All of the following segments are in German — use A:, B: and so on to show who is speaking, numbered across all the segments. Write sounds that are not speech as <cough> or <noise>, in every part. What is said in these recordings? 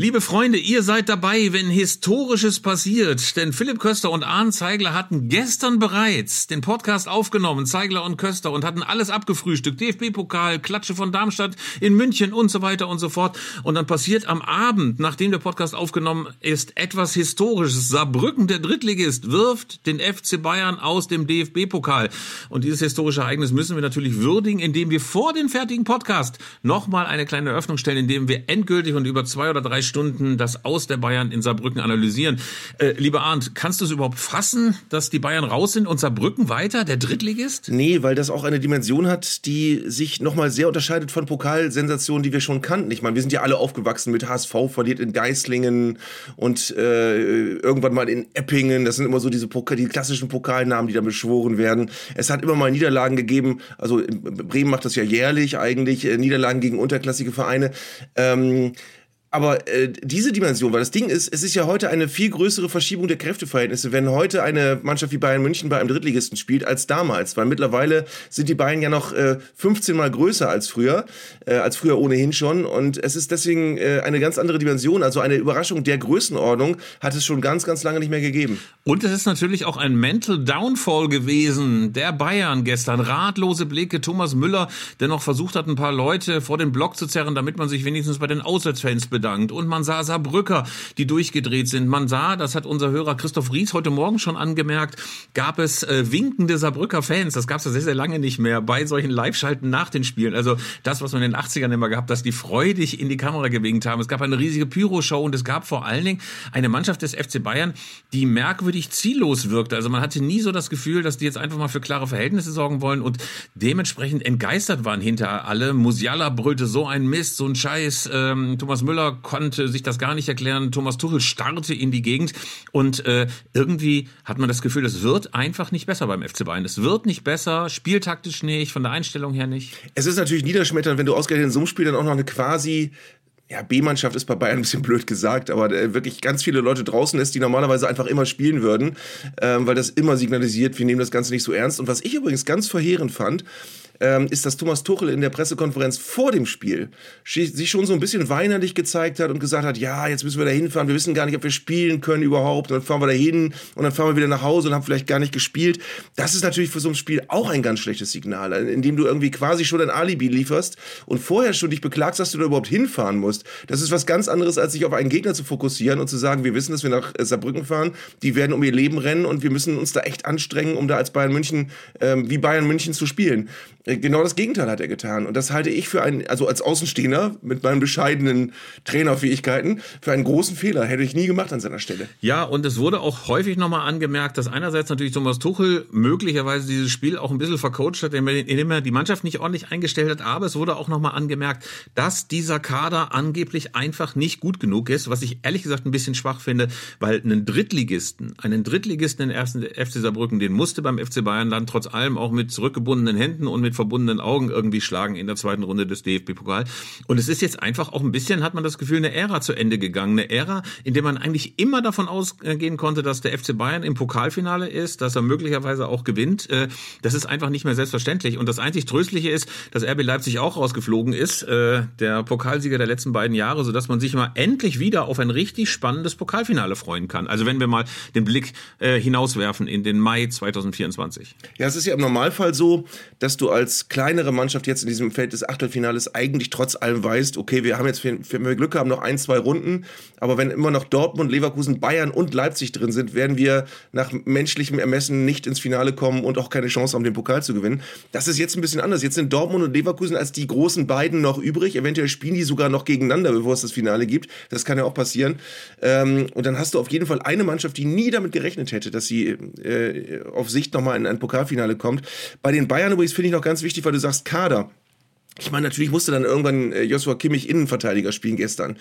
A: Liebe Freunde, ihr seid dabei, wenn Historisches passiert. Denn Philipp Köster und Arndt Zeigler hatten gestern bereits den Podcast aufgenommen, Zeigler und Köster, und hatten alles abgefrühstückt. DFB-Pokal, Klatsche von Darmstadt in München und so weiter und so fort. Und dann passiert am Abend, nachdem der Podcast aufgenommen ist, etwas Historisches. Saarbrücken, der Drittligist, wirft den FC Bayern aus dem DFB-Pokal. Und dieses historische Ereignis müssen wir natürlich würdigen, indem wir vor den fertigen Podcast nochmal eine kleine Eröffnung stellen, indem wir endgültig und über zwei oder drei Stunden das Aus der Bayern in Saarbrücken analysieren. Äh, lieber Arndt, kannst du es überhaupt fassen, dass die Bayern raus sind und Saarbrücken weiter, der Drittligist?
B: Nee, weil das auch eine Dimension hat, die sich nochmal sehr unterscheidet von Pokalsensationen, die wir schon kannten. Ich meine, wir sind ja alle aufgewachsen mit HSV verliert in Geislingen und äh, irgendwann mal in Eppingen. Das sind immer so diese Pokal, die klassischen Pokalnamen, die da beschworen werden. Es hat immer mal Niederlagen gegeben. Also Bremen macht das ja jährlich eigentlich, äh, Niederlagen gegen unterklassige Vereine. Ähm, aber äh, diese Dimension, weil das Ding ist, es ist ja heute eine viel größere Verschiebung der Kräfteverhältnisse, wenn heute eine Mannschaft wie Bayern München bei einem Drittligisten spielt, als damals. Weil mittlerweile sind die Bayern ja noch äh, 15 Mal größer als früher, äh, als früher ohnehin schon. Und es ist deswegen äh, eine ganz andere Dimension. Also eine Überraschung der Größenordnung hat es schon ganz, ganz lange nicht mehr gegeben.
A: Und es ist natürlich auch ein Mental Downfall gewesen der Bayern gestern. Ratlose Blicke, Thomas Müller, der noch versucht hat, ein paar Leute vor den Block zu zerren, damit man sich wenigstens bei den Auswärtsfans bedankt. Und man sah Saarbrücker, die durchgedreht sind. Man sah, das hat unser Hörer Christoph Ries heute Morgen schon angemerkt, gab es äh, winkende Saarbrücker Fans. Das gab es ja sehr, sehr lange nicht mehr bei solchen Live-Schalten nach den Spielen. Also das, was man in den 80ern immer gehabt, dass die freudig in die Kamera gewinkt haben. Es gab eine riesige Pyro-Show und es gab vor allen Dingen eine Mannschaft des FC Bayern, die merkwürdig ziellos wirkte. Also man hatte nie so das Gefühl, dass die jetzt einfach mal für klare Verhältnisse sorgen wollen und dementsprechend entgeistert waren hinter alle. Musiala brüllte so ein Mist, so ein Scheiß. Ähm, Thomas Müller konnte sich das gar nicht erklären. Thomas Tuchel starrte in die Gegend und äh, irgendwie hat man das Gefühl, es wird einfach nicht besser beim FC Bayern. Es wird nicht besser, spieltaktisch nicht, von der Einstellung her nicht.
B: Es ist natürlich niederschmetternd, wenn du ausgerechnet in so einem Spiel dann auch noch eine quasi ja, B-Mannschaft ist bei Bayern ein bisschen blöd gesagt, aber äh, wirklich ganz viele Leute draußen ist, die normalerweise einfach immer spielen würden, ähm, weil das immer signalisiert, wir nehmen das Ganze nicht so ernst. Und was ich übrigens ganz verheerend fand, ähm, ist, dass Thomas Tuchel in der Pressekonferenz vor dem Spiel sich schon so ein bisschen weinerlich gezeigt hat und gesagt hat, ja, jetzt müssen wir da hinfahren, wir wissen gar nicht, ob wir spielen können überhaupt, und dann fahren wir da hin und dann fahren wir wieder nach Hause und haben vielleicht gar nicht gespielt. Das ist natürlich für so ein Spiel auch ein ganz schlechtes Signal, indem du irgendwie quasi schon ein Alibi lieferst und vorher schon dich beklagst, dass du da überhaupt hinfahren musst. Das ist was ganz anderes, als sich auf einen Gegner zu fokussieren und zu sagen, wir wissen, dass wir nach Saarbrücken fahren, die werden um ihr Leben rennen und wir müssen uns da echt anstrengen, um da als Bayern München, ähm, wie Bayern München zu spielen. Äh, genau das Gegenteil hat er getan. Und das halte ich für einen, also als Außenstehender mit meinen bescheidenen Trainerfähigkeiten, für einen großen Fehler. Hätte ich nie gemacht an seiner Stelle.
A: Ja, und es wurde auch häufig nochmal angemerkt, dass einerseits natürlich Thomas Tuchel möglicherweise dieses Spiel auch ein bisschen vercoacht hat, indem er die Mannschaft nicht ordentlich eingestellt hat. Aber es wurde auch nochmal angemerkt, dass dieser Kader angeblich einfach nicht gut genug ist, was ich ehrlich gesagt ein bisschen schwach finde, weil einen Drittligisten, einen Drittligisten in ersten FC Saarbrücken, den musste beim FC Bayern dann trotz allem auch mit zurückgebundenen Händen und mit verbundenen Augen irgendwie schlagen in der zweiten Runde des DFB-Pokal. Und es ist jetzt einfach auch ein bisschen, hat man das Gefühl, eine Ära zu Ende gegangen. Eine Ära, in der man eigentlich immer davon ausgehen konnte, dass der FC Bayern im Pokalfinale ist, dass er möglicherweise auch gewinnt. Äh, das ist einfach nicht mehr selbstverständlich. Und das einzig Tröstliche ist, dass RB Leipzig auch rausgeflogen ist, äh, der Pokalsieger der letzten beiden Jahre, sodass man sich mal endlich wieder auf ein richtig spannendes Pokalfinale freuen kann. Also wenn wir mal den Blick äh, hinauswerfen in den Mai 2024.
B: Ja, es ist ja im Normalfall so, dass du als als kleinere Mannschaft jetzt in diesem Feld des Achtelfinales eigentlich trotz allem weißt, okay, wir haben jetzt, wenn wir Glück haben, noch ein, zwei Runden, aber wenn immer noch Dortmund, Leverkusen, Bayern und Leipzig drin sind, werden wir nach menschlichem Ermessen nicht ins Finale kommen und auch keine Chance haben, den Pokal zu gewinnen. Das ist jetzt ein bisschen anders. Jetzt sind Dortmund und Leverkusen als die großen beiden noch übrig. Eventuell spielen die sogar noch gegeneinander, bevor es das Finale gibt. Das kann ja auch passieren. Ähm, und dann hast du auf jeden Fall eine Mannschaft, die nie damit gerechnet hätte, dass sie äh, auf Sicht nochmal in ein Pokalfinale kommt. Bei den Bayern übrigens finde ich noch ganz ganz wichtig, weil du sagst Kader. Ich meine, natürlich musste dann irgendwann äh, Joshua Kimmich Innenverteidiger spielen gestern.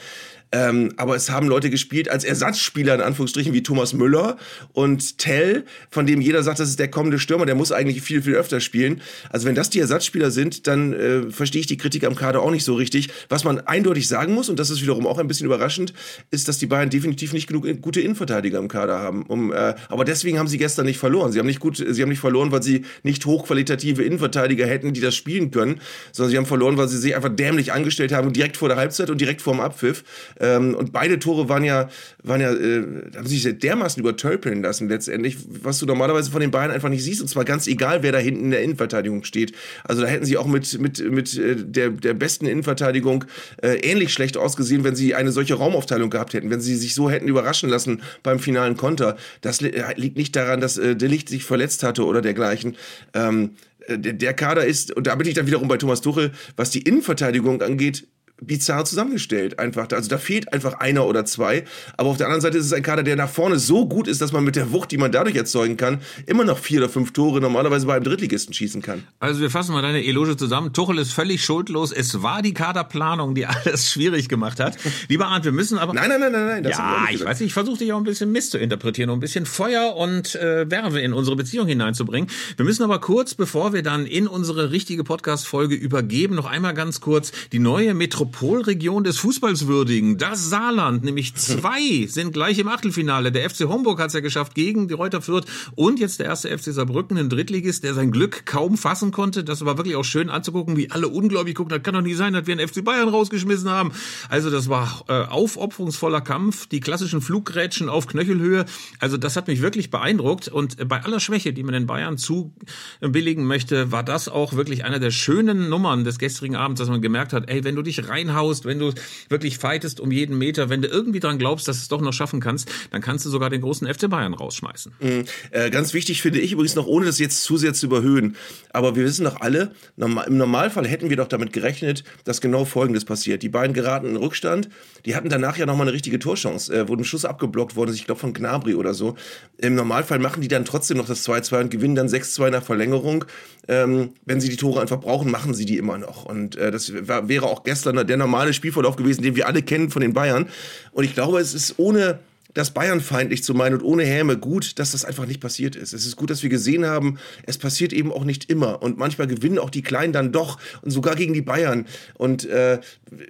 B: Ähm, aber es haben Leute gespielt als Ersatzspieler, in Anführungsstrichen, wie Thomas Müller und Tell, von dem jeder sagt, das ist der kommende Stürmer, der muss eigentlich viel, viel öfter spielen. Also wenn das die Ersatzspieler sind, dann äh, verstehe ich die Kritik am Kader auch nicht so richtig. Was man eindeutig sagen muss, und das ist wiederum auch ein bisschen überraschend, ist, dass die Bayern definitiv nicht genug gute Innenverteidiger im Kader haben. Um, äh, aber deswegen haben sie gestern nicht verloren. Sie haben nicht gut, sie haben nicht verloren, weil sie nicht hochqualitative Innenverteidiger hätten, die das spielen können, sondern sie haben verloren, weil sie sich einfach dämlich angestellt haben, direkt vor der Halbzeit und direkt vor dem Abpfiff. Ähm, und beide Tore waren ja, waren ja, äh, haben sich dermaßen übertölpeln lassen letztendlich, was du normalerweise von den Bayern einfach nicht siehst. Und zwar ganz egal, wer da hinten in der Innenverteidigung steht. Also da hätten sie auch mit, mit, mit äh, der, der besten Innenverteidigung äh, ähnlich schlecht ausgesehen, wenn sie eine solche Raumaufteilung gehabt hätten, wenn sie sich so hätten überraschen lassen beim finalen Konter. Das li liegt nicht daran, dass äh, Delicht sich verletzt hatte oder dergleichen. Ähm, äh, der Kader ist, und da bin ich dann wiederum bei Thomas Tuchel, was die Innenverteidigung angeht, bizarr zusammengestellt. Einfach. Also da fehlt einfach einer oder zwei. Aber auf der anderen Seite ist es ein Kader, der nach vorne so gut ist, dass man mit der Wucht, die man dadurch erzeugen kann, immer noch vier oder fünf Tore normalerweise bei einem Drittligisten schießen kann.
A: Also wir fassen mal deine Eloge zusammen. Tuchel ist völlig schuldlos. Es war die Kaderplanung, die <laughs> alles schwierig gemacht hat. Lieber Arndt, wir müssen aber...
B: Nein, nein, nein, nein. nein
A: ja, ich weiß nicht, ich versuche dich auch ein bisschen misszuinterpretieren, um ein bisschen Feuer und äh, Werbe in unsere Beziehung hineinzubringen. Wir müssen aber kurz, bevor wir dann in unsere richtige Podcast-Folge übergeben, noch einmal ganz kurz die neue Metropolregion des Fußballs würdigen. Das Saarland, nämlich zwei <laughs> sind gleich im Achtelfinale. Der FC Homburg hat es ja geschafft gegen die Reuter Fürth und jetzt der erste FC Saarbrücken, ein Drittligist, der sein Glück kaum fassen konnte. Das war wirklich auch schön anzugucken, wie alle ungläubig gucken. Das kann doch nicht sein, dass wir einen FC Bayern rausgeschmissen haben. Also das war äh, aufopferungsvoller Kampf, die klassischen Fluggrätschen auf Knöchelhöhe. Also das hat mich wirklich beeindruckt und bei aller Schwäche, die man den Bayern zubilligen möchte, war das auch wirklich einer der schönen Nummern des gestrigen Abends, dass man gemerkt hat, ey, wenn du dich reinhaust, wenn du wirklich fightest um jeden Meter, wenn du irgendwie dran glaubst, dass du es doch noch schaffen kannst, dann kannst du sogar den großen FC Bayern rausschmeißen.
B: Mhm. Äh, ganz wichtig finde ich übrigens noch, ohne das jetzt zu sehr zu überhöhen, aber wir wissen doch alle, im Normalfall hätten wir doch damit gerechnet, dass genau Folgendes passiert. Die beiden geraten in Rückstand, die hatten danach ja nochmal eine richtige Torchance, äh, wurden Schuss abgeblockt worden, ich glaube von Gnabry oder so. Im Normalfall machen die dann trotzdem noch das 2-2 und gewinnen dann 6-2 nach Verlängerung. Ähm, wenn sie die Tore einfach brauchen, machen sie die immer noch. Und äh, das wäre auch gestern der normale Spielverlauf gewesen, den wir alle kennen von den Bayern. Und ich glaube, es ist ohne das Bayern-feindlich zu meinen und ohne Häme gut, dass das einfach nicht passiert ist. Es ist gut, dass wir gesehen haben, es passiert eben auch nicht immer. Und manchmal gewinnen auch die Kleinen dann doch und sogar gegen die Bayern. Und äh,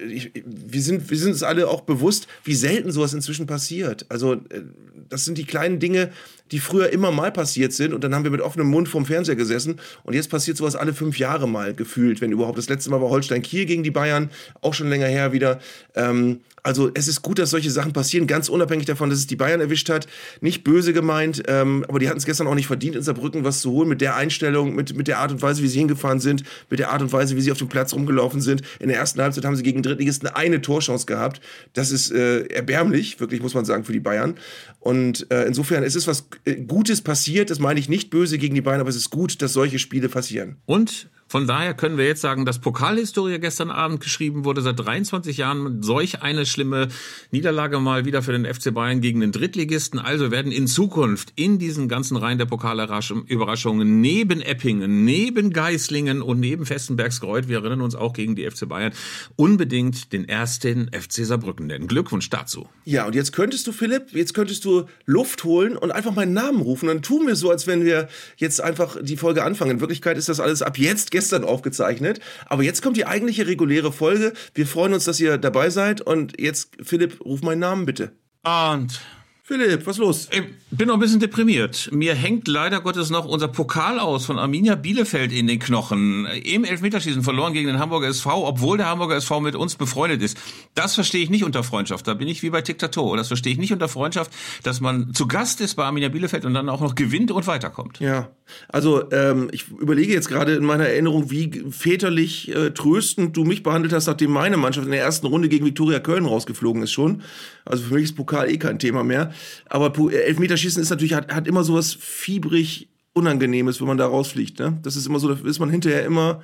B: ich, wir, sind, wir sind uns alle auch bewusst, wie selten sowas inzwischen passiert. Also äh, das sind die kleinen Dinge, die früher immer mal passiert sind und dann haben wir mit offenem Mund vorm Fernseher gesessen und jetzt passiert sowas alle fünf Jahre mal gefühlt, wenn überhaupt. Das letzte Mal war Holstein Kiel gegen die Bayern, auch schon länger her wieder. Ähm, also es ist gut, dass solche Sachen passieren, ganz unabhängig davon, dass es die Bayern erwischt hat. Nicht böse gemeint, ähm, aber die hatten es gestern auch nicht verdient, in Saarbrücken was zu holen mit der Einstellung, mit, mit der Art und Weise, wie sie hingefahren sind, mit der Art und Weise, wie sie auf dem Platz rumgelaufen sind. In der ersten Halbzeit haben sie gegen Drittligisten eine Torchance gehabt. Das ist äh, erbärmlich, wirklich muss man sagen, für die Bayern. Und äh, insofern ist es was äh, Gutes passiert. Das meine ich nicht böse gegen die Bayern, aber es ist gut, dass solche Spiele passieren.
A: Und von daher können wir jetzt sagen, dass Pokalhistorie gestern Abend geschrieben wurde, seit 23 Jahren solch eine schlimme Niederlage mal wieder für den FC Bayern gegen den Drittligisten. Also werden in Zukunft in diesen ganzen Reihen der Pokalüberraschungen neben Eppingen, neben Geislingen und neben Festenbergskreuth, wir erinnern uns auch gegen die FC Bayern, unbedingt den ersten FC Saarbrücken nennen. Glückwunsch dazu.
B: Ja, und jetzt könntest du, Philipp, jetzt könntest du Luft holen und einfach meinen Namen rufen. Dann tun wir so, als wenn wir jetzt einfach die Folge anfangen. In Wirklichkeit ist das alles ab jetzt gestern aufgezeichnet. Aber jetzt kommt die eigentliche reguläre Folge. Wir freuen uns, dass ihr dabei seid. Und jetzt, Philipp, ruf meinen Namen bitte.
A: Und
B: Philipp, was los?
A: Ich bin noch ein bisschen deprimiert. Mir hängt leider Gottes noch unser Pokal aus von Arminia Bielefeld in den Knochen. Im Elfmeterschießen verloren gegen den Hamburger SV, obwohl der Hamburger SV mit uns befreundet ist. Das verstehe ich nicht unter Freundschaft. Da bin ich wie bei Tic-Tac-Toe. Das verstehe ich nicht unter Freundschaft, dass man zu Gast ist bei Arminia Bielefeld und dann auch noch gewinnt und weiterkommt.
B: Ja, also ähm, ich überlege jetzt gerade in meiner Erinnerung, wie väterlich äh, tröstend du mich behandelt hast, nachdem meine Mannschaft in der ersten Runde gegen Viktoria Köln rausgeflogen ist schon. Also für mich ist Pokal eh kein Thema mehr. Aber äh, Elfmeterschießen ist natürlich, hat, hat immer sowas fiebrig Unangenehmes, wenn man da rausfliegt. Ne? Das ist immer so, da ist man hinterher immer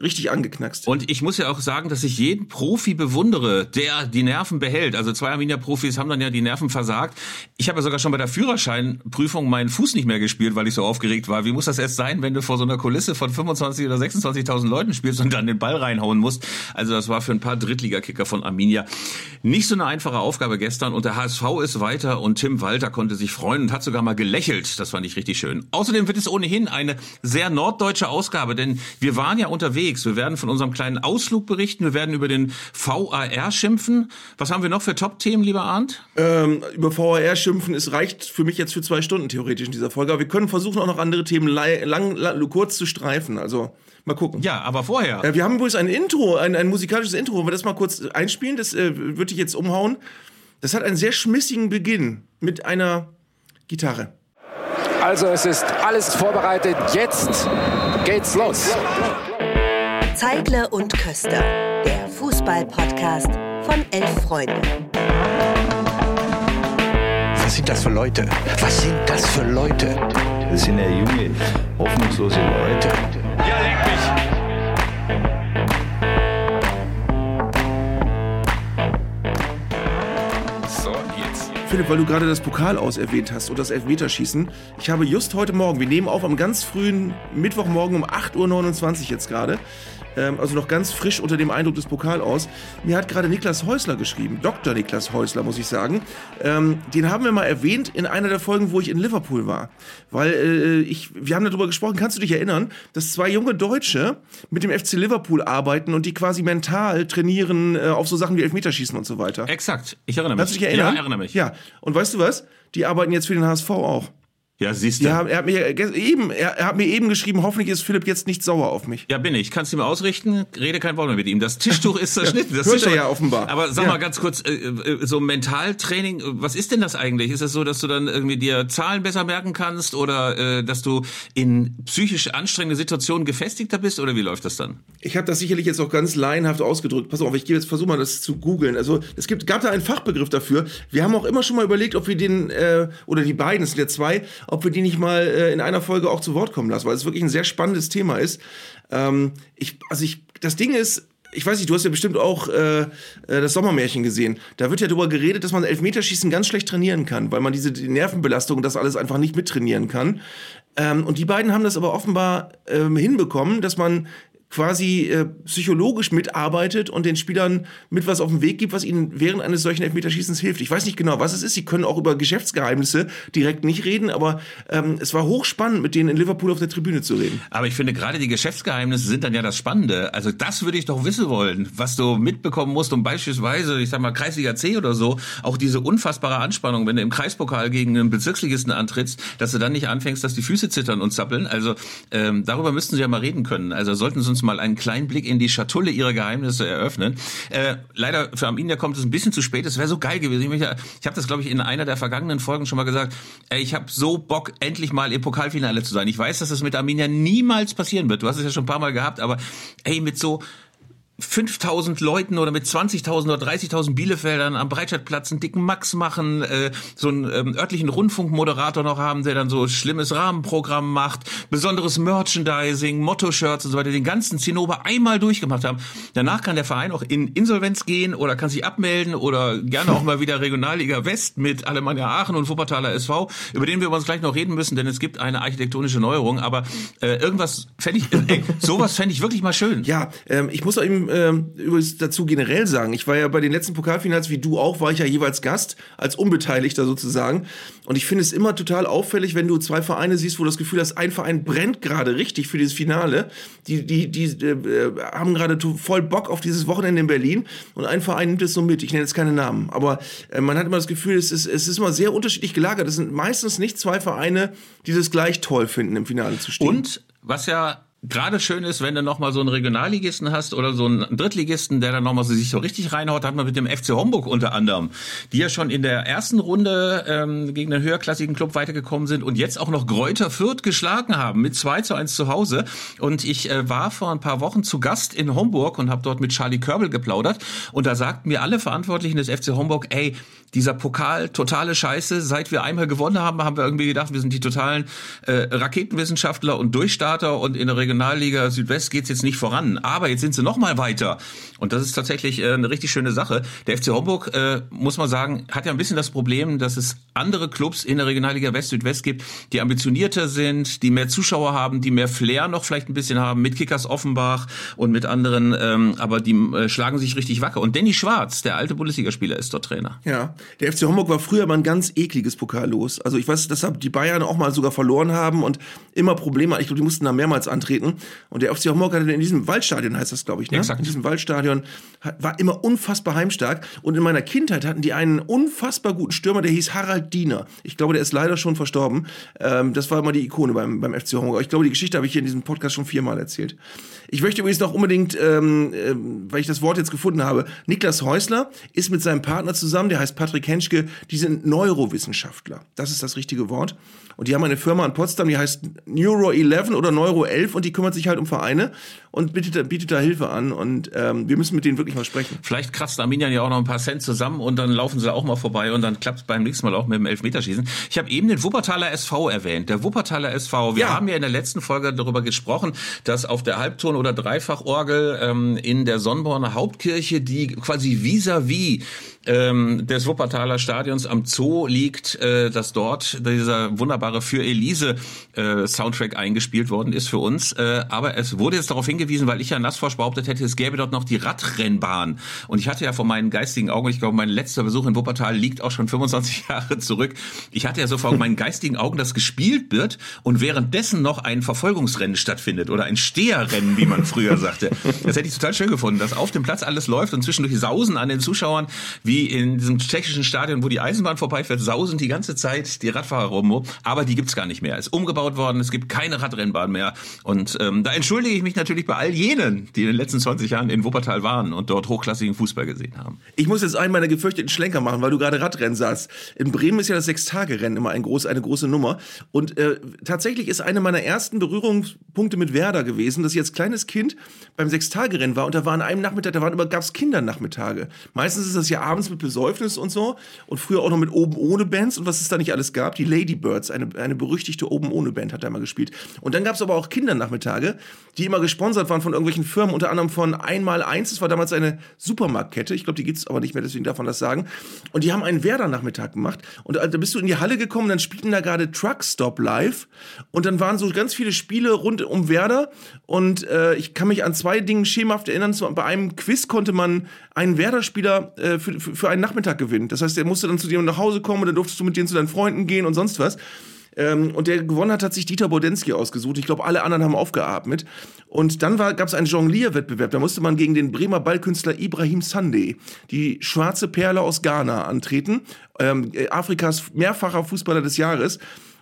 B: richtig angeknackst.
A: Und ich muss ja auch sagen, dass ich jeden Profi bewundere, der die Nerven behält. Also zwei Arminia-Profis haben dann ja die Nerven versagt. Ich habe ja sogar schon bei der Führerscheinprüfung meinen Fuß nicht mehr gespielt, weil ich so aufgeregt war. Wie muss das erst sein, wenn du vor so einer Kulisse von 25 oder 26.000 Leuten spielst und dann den Ball reinhauen musst? Also das war für ein paar Drittligakicker von Arminia nicht so eine einfache Aufgabe gestern. Und der HSV ist weiter und Tim Walter konnte sich freuen und hat sogar mal gelächelt. Das fand ich richtig schön. Außerdem wird es ohnehin eine sehr norddeutsche Ausgabe, denn wir waren ja unterwegs unterwegs. Wir werden von unserem kleinen Ausflug berichten. Wir werden über den VAR schimpfen. Was haben wir noch für Top-Themen, lieber Arndt?
B: Ähm, über VAR schimpfen, es reicht für mich jetzt für zwei Stunden theoretisch in dieser Folge. Aber wir können versuchen, auch noch andere Themen lang, lang, lang kurz zu streifen. Also Mal gucken.
A: Ja, aber vorher.
B: Äh, wir haben übrigens ein Intro, ein, ein musikalisches Intro. Wollen wir das mal kurz einspielen? Das äh, würde ich jetzt umhauen. Das hat einen sehr schmissigen Beginn mit einer Gitarre.
C: Also es ist alles vorbereitet. Jetzt geht's los.
D: Zeigler und Köster, der Fußball-Podcast von elf Freunde.
E: Was sind das für Leute? Was sind das für Leute?
F: Das sind ja junge, hoffnungslose Leute.
C: Ja, leck mich.
A: So, jetzt.
B: Philipp, weil du gerade das Pokal aus erwähnt hast und das Elfmeterschießen. Ich habe just heute Morgen, wir nehmen auf am ganz frühen Mittwochmorgen um 8.29 Uhr jetzt gerade, ähm, also noch ganz frisch unter dem Eindruck des Pokal aus. Mir hat gerade Niklas Häusler geschrieben, Dr. Niklas Häusler, muss ich sagen. Ähm, den haben wir mal erwähnt in einer der Folgen, wo ich in Liverpool war. Weil äh, ich, wir haben darüber gesprochen, kannst du dich erinnern, dass zwei junge Deutsche mit dem FC Liverpool arbeiten und die quasi mental trainieren äh, auf so Sachen wie Elfmeterschießen und so weiter.
A: Exakt. Ich erinnere mich.
B: Kannst du dich erinnern?
A: Ja, erinnere mich.
B: Ja. Und weißt du was? Die arbeiten jetzt für den HSV auch.
A: Ja, siehst du.
B: Ja, er hat mir eben, er, hat mir eben geschrieben, hoffentlich ist Philipp jetzt nicht sauer auf mich.
A: Ja, bin ich. Kannst du mir ausrichten? Rede kein Wort mehr mit ihm. Das Tischtuch ist zerschnitten. Das
B: hört
A: Tischtuch,
B: er ja offenbar.
A: Aber sag
B: Ja.
A: mal ganz kurz, äh, äh, so Mentaltraining, was ist denn das eigentlich? Ist es so, dass du dann irgendwie dir Zahlen besser merken kannst oder äh, dass du in psychisch anstrengende Situationen gefestigter bist oder wie läuft das dann?
B: Ich habe das sicherlich jetzt auch ganz laienhaft ausgedrückt. Pass auf, ich gehe jetzt versuche mal das zu googeln. Also es gibt gab da einen Fachbegriff dafür. Wir haben auch immer schon mal überlegt, ob wir den äh, oder die beiden, es sind ja zwei, ob wir die nicht mal äh, in einer Folge auch zu Wort kommen lassen, weil es wirklich ein sehr spannendes Thema ist. Ähm, ich, also ich, das Ding ist. Ich weiß nicht, du hast ja bestimmt auch äh, äh, das Sommermärchen gesehen. Da wird ja darüber geredet, dass man Elfmeterschießen ganz schlecht trainieren kann, weil man diese die Nervenbelastung und das alles einfach nicht mittrainieren kann. Ähm, und die beiden haben das aber offenbar ähm, hinbekommen, dass man quasi äh, psychologisch mitarbeitet und den Spielern mit was auf den Weg gibt, was ihnen während eines solchen Elfmeterschießens hilft. Ich weiß nicht genau, was es ist. Sie können auch über Geschäftsgeheimnisse direkt nicht reden, aber ähm, es war hochspannend, mit denen in Liverpool auf der Tribüne zu reden.
A: Aber ich finde gerade die Geschäftsgeheimnisse sind dann ja das Spannende. Also das würde ich doch wissen wollen, was du mitbekommen musst, um beispielsweise, ich sag mal Kreisliga C oder so, auch diese unfassbare Anspannung, wenn du im Kreispokal gegen einen Bezirksligisten antrittst, dass du dann nicht anfängst, dass die Füße zittern und zappeln. Also ähm, darüber müssten sie ja mal reden können. Also sollten sie uns mal einen kleinen Blick in die Schatulle ihrer Geheimnisse eröffnen. Äh, leider für Arminia kommt es ein bisschen zu spät. Es wäre so geil gewesen. Ich, ich habe das, glaube ich, in einer der vergangenen Folgen schon mal gesagt. Ey, ich habe so Bock, endlich mal im Pokalfinale zu sein. Ich weiß, dass es mit Arminia niemals passieren wird. Du hast es ja schon ein paar Mal gehabt, aber ey, mit so 5000 Leuten oder mit 20.000 oder 30.000 Bielefeldern am Breitscheidplatz einen dicken Max machen, äh, so einen ähm, örtlichen Rundfunkmoderator noch haben, der dann so schlimmes Rahmenprogramm macht, besonderes Merchandising, Motto-Shirts und so weiter, den ganzen Zinnober einmal durchgemacht haben. Danach kann der Verein auch in Insolvenz gehen oder kann sich abmelden oder gerne auch mal wieder Regionalliga West mit Alemannia Aachen und Wuppertaler SV, über den wir uns gleich noch reden müssen, denn es gibt eine architektonische Neuerung, aber äh, irgendwas fände ich, äh, ey, sowas fände ich wirklich mal schön.
B: Ja, ähm, ich muss auch eben ähm, übrigens dazu generell sagen, ich war ja bei den letzten Pokalfinals, wie du auch, war ich ja jeweils Gast, als Unbeteiligter sozusagen. Und ich finde es immer total auffällig, wenn du zwei Vereine siehst, wo du das Gefühl hast, ein Verein brennt gerade richtig für dieses Finale. Die, die, die äh, haben gerade voll Bock auf dieses Wochenende in Berlin und ein Verein nimmt es so mit. Ich nenne jetzt keine Namen, aber äh, man hat immer das Gefühl, es ist, es ist immer sehr unterschiedlich gelagert. Es sind meistens nicht zwei Vereine, die das gleich toll finden, im Finale zu stehen.
A: Und was ja gerade schön ist, wenn du noch mal so einen Regionalligisten hast oder so einen Drittligisten, der dann noch mal so sich so richtig reinhaut, hat man mit dem FC Homburg unter anderem, die ja schon in der ersten Runde ähm, gegen den höherklassigen Club weitergekommen sind und jetzt auch noch Gräuter Fürth geschlagen haben mit 2 zu 1 zu Hause. Und ich äh, war vor ein paar Wochen zu Gast in Homburg und habe dort mit Charlie Körbel geplaudert und da sagten mir alle Verantwortlichen des FC Homburg, ey, dieser Pokal, totale Scheiße. Seit wir einmal gewonnen haben, haben wir irgendwie gedacht, wir sind die totalen äh, Raketenwissenschaftler und Durchstarter und in der Regionalliga Südwest geht's jetzt nicht voran. Aber jetzt sind sie noch mal weiter. Und das ist tatsächlich äh, eine richtig schöne Sache. Der FC Homburg, äh, muss man sagen, hat ja ein bisschen das Problem, dass es andere Clubs in der Regionalliga West Südwest gibt, die ambitionierter sind, die mehr Zuschauer haben, die mehr Flair noch vielleicht ein bisschen haben, mit Kickers Offenbach und mit anderen, ähm, aber die äh, schlagen sich richtig wacker. Und Danny Schwarz, der alte Bundesligaspieler, ist dort Trainer.
B: Ja, der FC Homburg war früher mal ein ganz ekliges Pokal los. Also ich weiß, dass die Bayern auch mal sogar verloren haben und immer Probleme. Ich glaube, die mussten da mehrmals antreten schicken. Und der FC Homburg hatte in diesem Waldstadion, heißt das, glaube ich, ne?
A: Exakt.
B: In diesem Waldstadion hat, war immer unfassbar heimstark. Und in meiner Kindheit hatten die einen unfassbar guten Stürmer, der hieß Harald Diener. Ich glaube, der ist leider schon verstorben. Ähm, das war immer die Ikone beim, beim FC Homburg. Ich glaube, die Geschichte habe ich hier in diesem Podcast schon viermal erzählt. Ich möchte übrigens noch unbedingt, ähm, ähm, weil ich das Wort jetzt gefunden habe, Niklas Häusler ist mit seinem Partner zusammen, der heißt Patrick Henschke, die sind Neurowissenschaftler. Das ist das richtige Wort. Und die haben eine Firma in Potsdam, die heißt Neuro 11 oder Neuro 11 und die kümmert sich halt um Vereine und bietet, bietet da Hilfe an. Und ähm, wir müssen mit denen wirklich mal sprechen.
A: Vielleicht kratzt Arminia ja auch noch ein paar Cent zusammen und dann laufen sie auch mal vorbei und dann klappt es beim nächsten Mal auch mit dem Elfmeterschießen. Ich habe eben den Wuppertaler SV erwähnt. Der Wuppertaler SV, wir
B: Ja.
A: haben ja in der letzten Folge darüber gesprochen, dass auf der Halbton- oder Dreifachorgel ähm, in der Sonnborner Hauptkirche, die quasi vis-à-vis ähm, des Wuppertaler Stadions am Zoo liegt, äh, dass dort dieser wunderbare Für Elise äh, Soundtrack eingespielt worden ist für uns. Äh, aber es wurde jetzt darauf hingewiesen, weil ich ja nassforsch behauptet hätte, es gäbe dort noch die Radrennbahn. Und ich hatte ja vor meinen geistigen Augen, ich glaube, mein letzter Besuch in Wuppertal liegt auch schon 25 <laughs> Jahre zurück. Ich hatte ja so vor <laughs> meinen geistigen Augen, dass gespielt wird und währenddessen noch ein Verfolgungsrennen stattfindet oder ein Steherrennen, wie man früher sagte. Das hätte ich total schön gefunden, dass auf dem Platz alles läuft und zwischendurch sausen an den Zuschauern, wie in diesem tschechischen Stadion, wo die Eisenbahn vorbeifährt, sausen die ganze Zeit die Radfahrer rum. Aber die gibt's gar nicht mehr. Ist umgebaut worden, es gibt keine Radrennbahn mehr. Und ähm, da entschuldige ich mich natürlich bei all jenen, die in den letzten 20 Jahren in Wuppertal waren und dort hochklassigen Fußball gesehen haben.
B: Ich muss jetzt einen meiner gefürchteten Schlenker machen, weil du gerade Radrennen sagst. In Bremen ist ja das Sechstagerennen immer ein groß, eine große Nummer. Und äh, tatsächlich ist eine meiner ersten Berührungspunkte mit Werder gewesen, dass ich als kleines Kind beim Sechstagerennen war und da war an einem Nachmittag, da waren immer gab's Kindernachmittage. Meistens ist das ja abends mit Besäufnis und so und früher auch noch mit oben ohne Bands und was es da nicht alles gab. Die Ladybirds, eine, eine berüchtigte oben ohne Band hat da mal gespielt. Und dann gab's aber auch Kindernachmittage, die immer gesponsert waren von irgendwelchen Firmen, unter anderem von Einmal Eins. Das war damals eine Supermarktkette. Ich glaube, die gibt's aber nicht mehr, deswegen darf man das sagen. Und die haben einen Werder-Nachmittag gemacht. Und da bist du in die Halle gekommen, dann spielten da gerade Truckstop live. Und dann waren so ganz viele Spiele rund um Werder. Und äh, ich kann mich an zwei Dinge schemhaft erinnern. Bei einem Quiz konnte man einen Werder-Spieler äh, für, für, für einen Nachmittag gewinnen. Das heißt, der musste dann zu dir nach Hause kommen und dann durftest du mit denen zu deinen Freunden gehen und sonst was. Ähm, und der gewonnen hat, hat sich Dieter Bodensky ausgesucht. Ich glaube, alle anderen haben aufgeatmet. Und dann gab es einen Jonglierwettbewerb. Da musste man gegen den Bremer Ballkünstler Ibrahim Sandé, die schwarze Perle aus Ghana, antreten. Ähm, äh, Afrikas mehrfacher Fußballer des Jahres.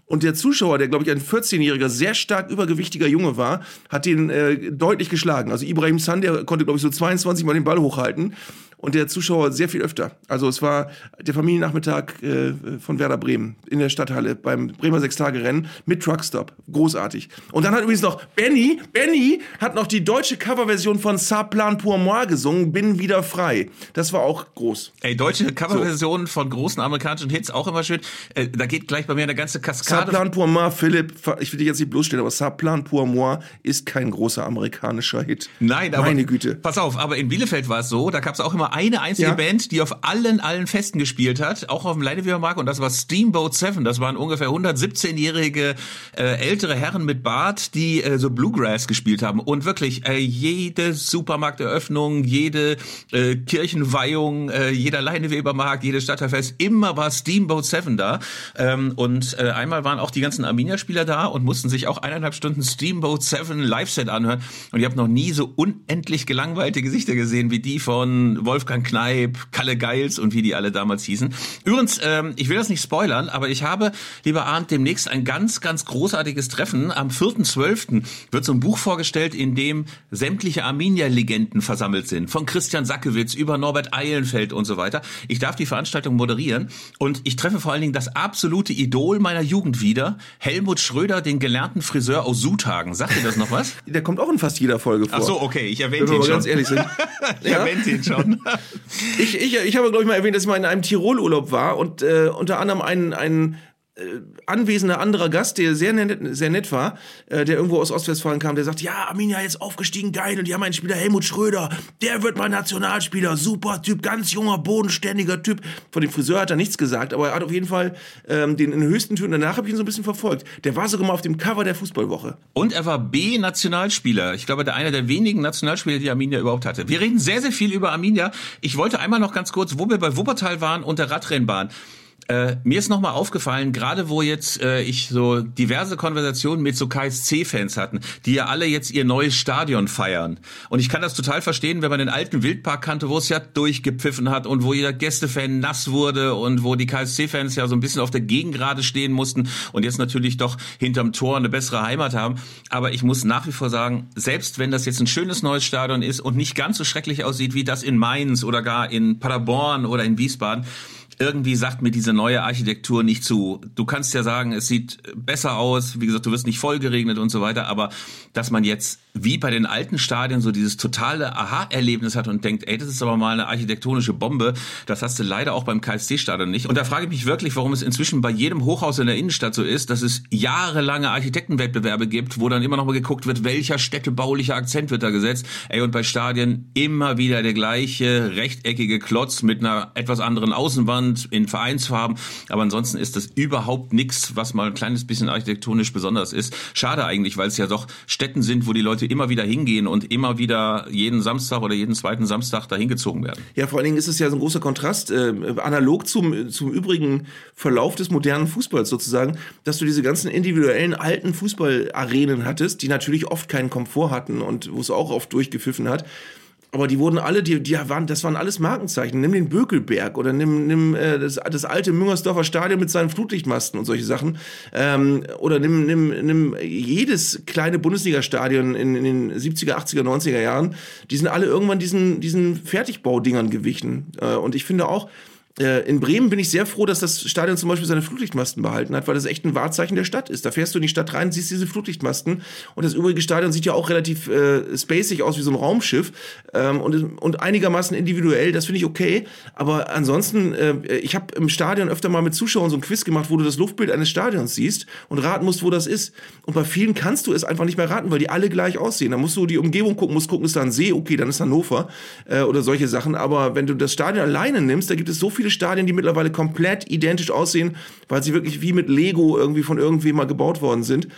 B: Und der Zuschauer, der glaube ich ein 14-jähriger, sehr stark übergewichtiger Junge war, hat den äh, deutlich geschlagen. Also Ibrahim Sandé konnte glaube ich so 22 Mal den Ball hochhalten und der Zuschauer sehr viel öfter. Also es war der Familiennachmittag äh, von Werder Bremen in der Stadthalle beim Bremer Sechstage-Rennen mit Truckstop. Großartig. Und dann hat übrigens noch Benny, Benny hat noch die deutsche Coverversion von Ça Plan pour moi gesungen, Bin wieder frei. Das war auch groß.
A: Ey, deutsche Coverversionen von großen amerikanischen Hits auch immer schön. Äh, da geht gleich bei mir eine ganze Kaskade.
B: Plan pour moi, Philipp, ich will dich jetzt nicht bloßstellen, aber Ça Plan pour moi ist kein großer amerikanischer Hit.
A: Nein, aber
B: Meine Güte.
A: Pass auf, aber in Bielefeld war es so, da gab es auch immer eine einzige
B: Ja.
A: Band, die auf allen allen Festen gespielt hat, auch auf dem Leidewebermarkt und das war Steamboat Seven. Das waren ungefähr 117-jährige äh, ältere Herren mit Bart, die äh, so Bluegrass gespielt haben und wirklich äh, jede Supermarkteröffnung, jede äh, Kirchenweihung, äh, jeder Leinewebermarkt, jedes Stadtteilfest, immer war Steamboat Seven da ähm, und äh, einmal waren auch die ganzen Arminia-Spieler da und mussten sich auch eineinhalb Stunden Steamboat Seven Live-Set anhören und ich habe noch nie so unendlich gelangweilte Gesichter gesehen wie die von Wolfgang Kneip, Kalle Geils und wie die alle damals hießen. Übrigens, ähm, ich will das nicht spoilern, aber ich habe, lieber Arndt, demnächst ein ganz, ganz großartiges Treffen. Am 4.12. wird so ein Buch vorgestellt, in dem sämtliche Arminia-Legenden versammelt sind. Von Christian Sackewitz über Norbert Eilenfeld und so weiter. Ich darf die Veranstaltung moderieren und ich treffe vor allen Dingen das absolute Idol meiner Jugend wieder, Helmut Schröder, den gelernten Friseur aus Suthagen. Sagt ihr das noch was?
B: Der kommt auch in fast jeder Folge vor.
A: Ach so, okay, ich
B: wir
A: ihn schon.
B: ganz ehrlich sind. <laughs>
A: ich
B: Ja?
A: erwähnte ihn schon.
B: Ich, ich, ich habe, glaube ich, mal erwähnt, dass ich mal in einem Tirolurlaub war und äh, unter anderem ein, ein äh, anwesender anderer Gast, der sehr nett, sehr nett war, äh, der irgendwo aus Ostwestfalen kam, der sagt, ja, Arminia jetzt aufgestiegen, geil, und die haben einen Spieler, Helmut Schröder, der wird mal Nationalspieler, super Typ, ganz junger, bodenständiger Typ. Von dem Friseur hat er nichts gesagt, aber er hat auf jeden Fall ähm, den in höchsten Tönen, danach habe ich ihn so ein bisschen verfolgt. Der war sogar mal auf dem Cover der Fußballwoche.
A: Und er war B-Nationalspieler. Ich glaube, der einer der wenigen Nationalspieler, die Arminia überhaupt hatte. Wir reden sehr, sehr viel über Arminia. Ich wollte einmal noch ganz kurz, wo wir bei Wuppertal waren und der Radrennbahn. Äh, mir ist nochmal aufgefallen, gerade wo jetzt äh, ich so diverse Konversationen mit so KSC-Fans hatten, die ja alle jetzt ihr neues Stadion feiern. Und ich kann das total verstehen, wenn man den alten Wildpark kannte, wo es ja durchgepfiffen hat und wo jeder Gästefan nass wurde und wo die KSC-Fans ja so ein bisschen auf der Gegengrade stehen mussten und jetzt natürlich doch hinterm Tor eine bessere Heimat haben. Aber ich muss nach wie vor sagen, selbst wenn das jetzt ein schönes neues Stadion ist und nicht ganz so schrecklich aussieht wie das in Mainz oder gar in Paderborn oder in Wiesbaden, irgendwie sagt mir diese neue Architektur nicht zu. Du kannst ja sagen, es sieht besser aus, wie gesagt, du wirst nicht voll geregnet und so weiter, aber dass man jetzt wie bei den alten Stadien so dieses totale Aha-Erlebnis hat und denkt, ey, das ist aber mal eine architektonische Bombe, das hast du leider auch beim KSC-Stadion nicht. Und da frage ich mich wirklich, warum es inzwischen bei jedem Hochhaus in der Innenstadt so ist, dass es jahrelange Architektenwettbewerbe gibt, wo dann immer noch mal geguckt wird, welcher städtebauliche Akzent wird da gesetzt. Ey, und bei Stadien immer wieder der gleiche rechteckige Klotz mit einer etwas anderen Außenwand in Vereinsfarben. Aber ansonsten ist das überhaupt nichts, was mal ein kleines bisschen architektonisch besonders ist. Schade eigentlich, weil es ja doch Städten sind, wo die Leute immer wieder hingehen und immer wieder jeden Samstag oder jeden zweiten Samstag dahin gezogen werden.
B: Ja, vor allen Dingen ist es ja so ein großer Kontrast, äh, analog zum, zum übrigen Verlauf des modernen Fußballs sozusagen, dass du diese ganzen individuellen alten Fußballarenen hattest, die natürlich oft keinen Komfort hatten und wo es auch oft durchgepfiffen hat. Aber die wurden alle, die, die waren, das waren alles Markenzeichen. Nimm den Bökelberg oder nimm, nimm äh, das, das alte Müngersdorfer Stadion mit seinen Flutlichtmasten und solche Sachen. Ähm, oder nimm, nimm, nimm jedes kleine Bundesliga-Stadion in, in den 70er, 80er, 90er Jahren. Die sind alle irgendwann diesen, diesen Fertigbaudingern gewichen. Äh, und ich finde auch, in Bremen bin ich sehr froh, dass das Stadion zum Beispiel seine Flutlichtmasten behalten hat, weil das echt ein Wahrzeichen der Stadt ist. Da fährst du in die Stadt rein, siehst diese Flutlichtmasten und das übrige Stadion sieht ja auch relativ äh, spacig aus wie so ein Raumschiff ähm, und, und einigermaßen individuell, das finde ich okay. Aber ansonsten, äh, ich habe im Stadion öfter mal mit Zuschauern so ein Quiz gemacht, wo du das Luftbild eines Stadions siehst und raten musst, wo das ist. Und bei vielen kannst du es einfach nicht mehr raten, weil die alle gleich aussehen. Da musst du die Umgebung gucken, musst gucken, ist da ein See, okay, dann ist Hannover äh, oder solche Sachen. Aber wenn du das Stadion alleine nimmst, da gibt es so viele Stadien, die mittlerweile komplett identisch aussehen, weil sie wirklich wie mit Lego irgendwie von irgendwem mal gebaut worden sind.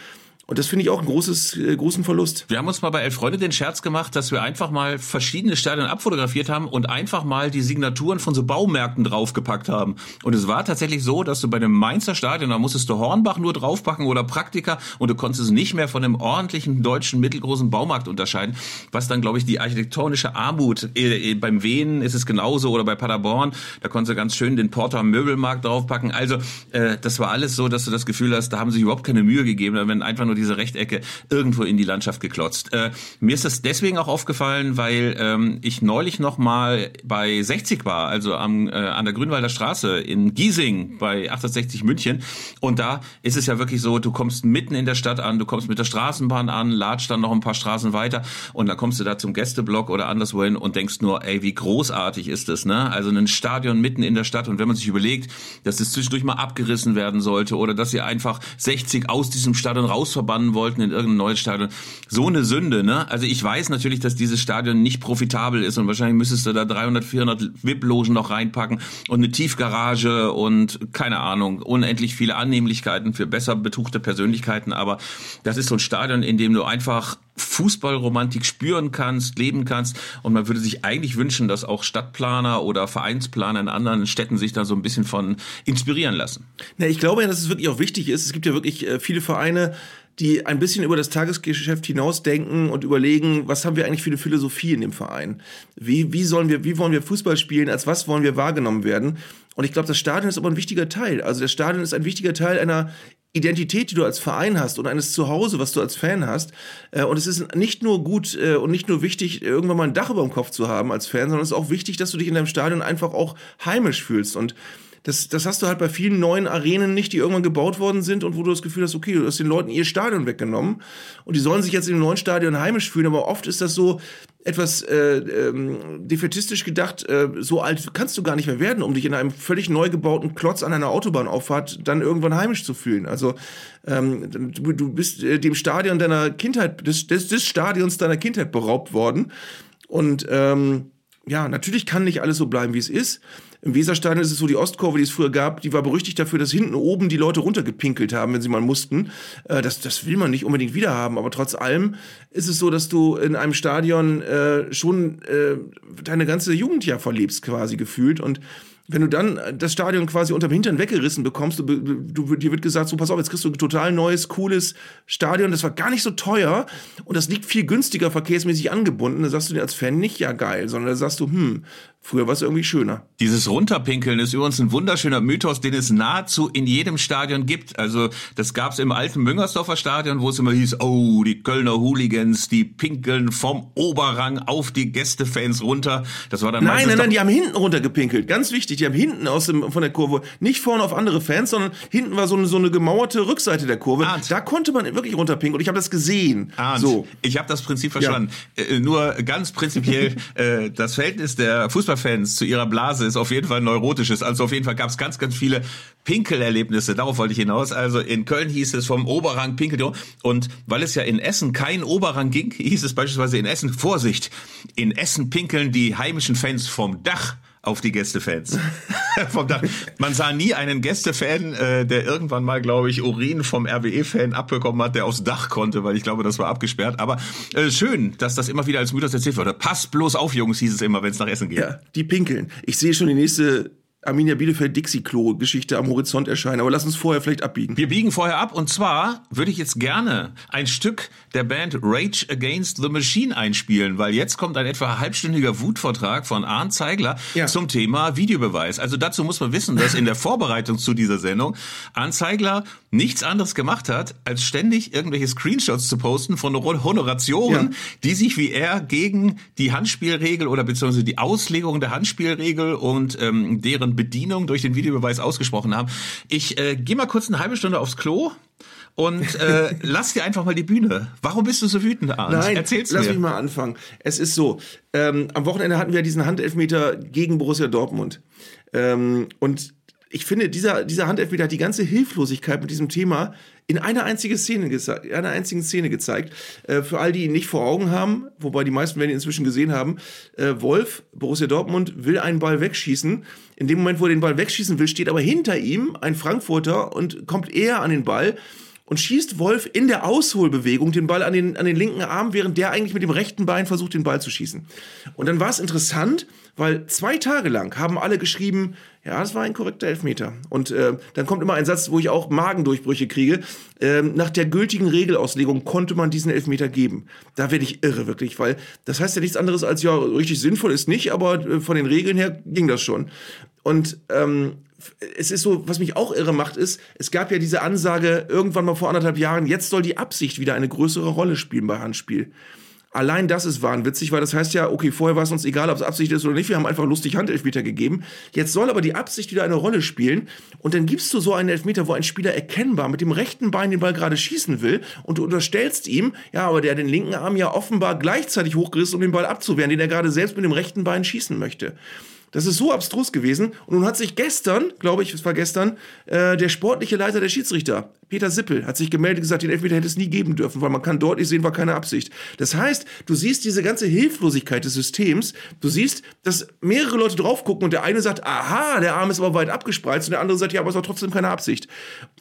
B: Und das finde ich auch einen großes, äh, großen Verlust.
A: Wir haben uns mal bei Elf Freunde den Scherz gemacht, dass wir einfach mal verschiedene Stadien abfotografiert haben und einfach mal die Signaturen von so Baumärkten draufgepackt haben. Und es war tatsächlich so, dass du bei einem Mainzer Stadion, da musstest du Hornbach nur draufpacken oder Praktika und du konntest es nicht mehr von einem ordentlichen deutschen mittelgroßen Baumarkt unterscheiden, was dann, glaube ich, die architektonische Armut, äh, äh, beim Wehen ist es genauso oder bei Paderborn, da konntest du ganz schön den Porter Möbelmarkt draufpacken. Also äh, das war alles so, dass du das Gefühl hast, da haben sich überhaupt keine Mühe gegeben, wenn einfach nur nur diese Rechtecke irgendwo in die Landschaft geklotzt. Äh, mir ist das deswegen auch aufgefallen, weil ähm, ich neulich noch mal bei 60 war, also am, äh, an der Grünwalder Straße in Giesing bei 860 München. Und da ist es ja wirklich so, du kommst mitten in der Stadt an, du kommst mit der Straßenbahn an, latscht dann noch ein paar Straßen weiter und dann kommst du da zum Gästeblock oder anderswohin und denkst nur, ey, wie großartig ist das, ne? Also ein Stadion mitten in der Stadt und wenn man sich überlegt, dass es zwischendurch mal abgerissen werden sollte oder dass sie einfach 60 aus diesem Stadion raus verbannen wollten in irgendein neues Stadion. So eine Sünde, ne? Also ich weiß natürlich, dass dieses Stadion nicht profitabel ist und wahrscheinlich müsstest du da 300, 400 VIP-Logen noch reinpacken und eine Tiefgarage und keine Ahnung, unendlich viele Annehmlichkeiten für besser betuchte Persönlichkeiten. Aber das ist so ein Stadion, in dem du einfach Fußballromantik spüren kannst, leben kannst. Und man würde sich eigentlich wünschen, dass auch Stadtplaner oder Vereinsplaner in anderen Städten sich da so ein bisschen von inspirieren lassen.
B: Ja, ich glaube ja, dass es wirklich auch wichtig ist. Es gibt ja wirklich äh, viele Vereine, die ein bisschen über das Tagesgeschäft hinausdenken und überlegen, was haben wir eigentlich für eine Philosophie in dem Verein? Wie, wie sollen wir, wie wollen wir Fußball spielen? Als was wollen wir wahrgenommen werden? Und ich glaube, das Stadion ist aber ein wichtiger Teil. Also das Stadion ist ein wichtiger Teil einer Identität, die du als Verein hast und eines Zuhause, was du als Fan hast. Äh, und es ist nicht nur gut äh, und nicht nur wichtig, irgendwann mal ein Dach über dem Kopf zu haben als Fan, sondern es ist auch wichtig, dass du dich in deinem Stadion einfach auch heimisch fühlst. Und das, das hast du halt bei vielen neuen Arenen nicht, die irgendwann gebaut worden sind und wo du das Gefühl hast, okay, du hast den Leuten ihr Stadion weggenommen und die sollen sich jetzt dem neuen Stadion heimisch fühlen, aber oft ist das so etwas äh, ähm, defetistisch gedacht, äh, so alt kannst du gar nicht mehr werden, um dich in einem völlig neu gebauten Klotz an einer Autobahnauffahrt dann irgendwann heimisch zu fühlen. Also ähm, du, du bist äh, dem Stadion deiner Kindheit, des, des, des Stadions deiner Kindheit beraubt worden und ähm, ja, natürlich kann nicht alles so bleiben, wie es ist. Im Weserstadion ist es so, die Ostkurve, die es früher gab, die war berüchtigt dafür, dass hinten oben die Leute runtergepinkelt haben, wenn sie mal mussten. Äh, das, das will man nicht unbedingt wieder haben. Aber trotz allem ist es so, dass du in einem Stadion äh, schon äh, deine ganze Jugend ja verlebst, quasi gefühlt. Und wenn du dann das Stadion quasi unterm Hintern weggerissen bekommst, du, du, dir wird gesagt, so pass auf, jetzt kriegst du ein total neues, cooles Stadion, das war gar nicht so teuer und das liegt viel günstiger verkehrsmäßig angebunden, da sagst du dir als Fan nicht, ja geil, sondern da sagst du, hm, Früher war es irgendwie schöner.
A: Dieses Runterpinkeln ist übrigens ein wunderschöner Mythos, den es nahezu in jedem Stadion gibt. Also das gab es im alten Müngersdorfer Stadion, wo es immer hieß, oh, die Kölner Hooligans, die pinkeln vom Oberrang auf die Gästefans runter. Das war dann
B: Nein, nein, nein, die haben hinten runtergepinkelt. Ganz wichtig, die haben hinten aus dem, von der Kurve, nicht vorne auf andere Fans, sondern hinten war so eine, so eine gemauerte Rückseite der Kurve. Arndt. Da konnte man wirklich runterpinkeln und ich habe das gesehen.
A: Arndt, so. Ich habe das Prinzip verstanden. Ja. Äh, nur ganz prinzipiell, <laughs> äh, das Verhältnis der Fußball Fußballfans zu ihrer Blase ist auf jeden Fall neurotisches. Also auf jeden Fall gab es ganz, ganz viele Pinkelerlebnisse. Darauf wollte ich hinaus. Also in Köln hieß es vom Oberrang Pinkel. Und weil es ja in Essen kein Oberrang ging, hieß es beispielsweise in Essen, Vorsicht, in Essen pinkeln die heimischen Fans vom Dach auf die Gästefans. <laughs> vom Dach. Man sah nie einen Gästefan, äh, der irgendwann mal, glaube ich, Urin vom RWE-Fan abbekommen hat, der aufs Dach konnte, weil ich glaube, das war abgesperrt. Aber äh, schön, dass das immer wieder als Mythos erzählt wurde. Passt bloß auf, Jungs, hieß es immer, wenn es nach Essen geht. Ja,
B: die pinkeln. Ich sehe schon die nächste Arminia Bielefeld Dixie Klo Geschichte am Horizont erscheinen. Aber lass uns vorher vielleicht abbiegen.
A: Wir biegen vorher ab und zwar würde ich jetzt gerne ein Stück der Band Rage Against the Machine einspielen, weil jetzt kommt ein etwa halbstündiger Wutvortrag von Arndt Zeigler ja. zum Thema Videobeweis. Also dazu muss man wissen, dass in der Vorbereitung zu dieser Sendung Arndt Zeigler nichts anderes gemacht hat, als ständig irgendwelche Screenshots zu posten von Honorationen, ja. die sich wie er gegen die Handspielregel oder beziehungsweise die Auslegung der Handspielregel und ähm, deren Bedienung durch den Videobeweis ausgesprochen haben. Ich äh, gehe mal kurz eine halbe Stunde aufs Klo und äh, <laughs> lass dir einfach mal die Bühne. Warum bist du so wütend, Arndt?
B: Nein, Erzähl's lass mir. mich mal anfangen. Es ist so, ähm, am Wochenende hatten wir diesen Handelfmeter gegen Borussia Dortmund. Ähm, und ich finde, dieser, dieser Handelfmeter hat die ganze Hilflosigkeit mit diesem Thema in einer einzigen Szene, einer einzigen Szene gezeigt. Äh, für all die ihn nicht vor Augen haben, wobei die meisten werden ihn inzwischen gesehen haben, äh, Wolf, Borussia Dortmund, will einen Ball wegschießen. In dem Moment, wo er den Ball wegschießen will, steht aber hinter ihm ein Frankfurter und kommt eher an den Ball und schießt Wolf in der Ausholbewegung den Ball an den, an den linken Arm, während der eigentlich mit dem rechten Bein versucht, den Ball zu schießen. Und dann war es interessant, weil zwei Tage lang haben alle geschrieben, ja, das war ein korrekter Elfmeter. Und äh, dann kommt immer ein Satz, wo ich auch Magendurchbrüche kriege. Ähm, nach der gültigen Regelauslegung konnte man diesen Elfmeter geben. Da werde ich irre, wirklich, weil das heißt ja nichts anderes als, ja, richtig sinnvoll ist nicht, aber äh, von den Regeln her ging das schon. Und ähm, es ist so, was mich auch irre macht, ist, es gab ja diese Ansage irgendwann mal vor anderthalb Jahren, jetzt soll die Absicht wieder eine größere Rolle spielen bei Handspiel. Allein das ist wahnwitzig, weil das heißt ja, okay, vorher war es uns egal, ob es Absicht ist oder nicht, wir haben einfach lustig Handelfmeter gegeben. Jetzt soll aber die Absicht wieder eine Rolle spielen und dann gibst du so einen Elfmeter, wo ein Spieler erkennbar mit dem rechten Bein den Ball gerade schießen will und du unterstellst ihm, ja, aber der hat den linken Arm ja offenbar gleichzeitig hochgerissen, um den Ball abzuwehren, den er gerade selbst mit dem rechten Bein schießen möchte. Das ist so abstrus gewesen. Und nun hat sich gestern, glaube ich, es war gestern, äh, der sportliche Leiter der Schiedsrichter, Peter Sippel, hat sich gemeldet und gesagt, den Elfmeter hätte es nie geben dürfen, weil man kann deutlich sehen, war keine Absicht. Das heißt, du siehst diese ganze Hilflosigkeit des Systems. Du siehst, dass mehrere Leute drauf gucken und der eine sagt, aha, der Arm ist aber weit abgespreizt und der andere sagt, ja, aber es war trotzdem keine Absicht.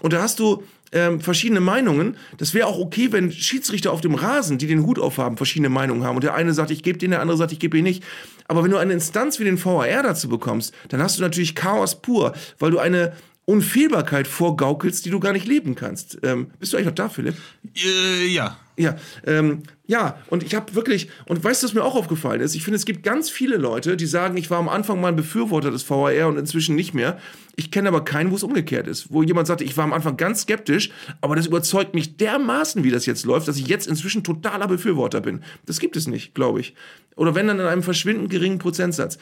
B: Und da hast du ähm, verschiedene Meinungen. Das wäre auch okay, wenn Schiedsrichter auf dem Rasen, die den Hut aufhaben, verschiedene Meinungen haben. Und der eine sagt, ich gebe den, der andere sagt, ich gebe ihn nicht. Aber wenn du eine Instanz wie den VAR dazu bekommst, dann hast du natürlich Chaos pur, weil du eine Unfehlbarkeit vorgaukelst, die du gar nicht leben kannst. Ähm, bist du eigentlich noch da, Philipp?
A: Äh, ja.
B: Ja, ähm, ja, und ich habe wirklich, und weißt du, was mir auch aufgefallen ist? Ich finde, es gibt ganz viele Leute, die sagen, ich war am Anfang mal ein Befürworter des VAR und inzwischen nicht mehr. Ich kenne aber keinen, wo es umgekehrt ist. Wo jemand sagte, ich war am Anfang ganz skeptisch, aber das überzeugt mich dermaßen, wie das jetzt läuft, dass ich jetzt inzwischen totaler Befürworter bin. Das gibt es nicht, glaube ich. Oder wenn dann in einem verschwindend geringen Prozentsatz.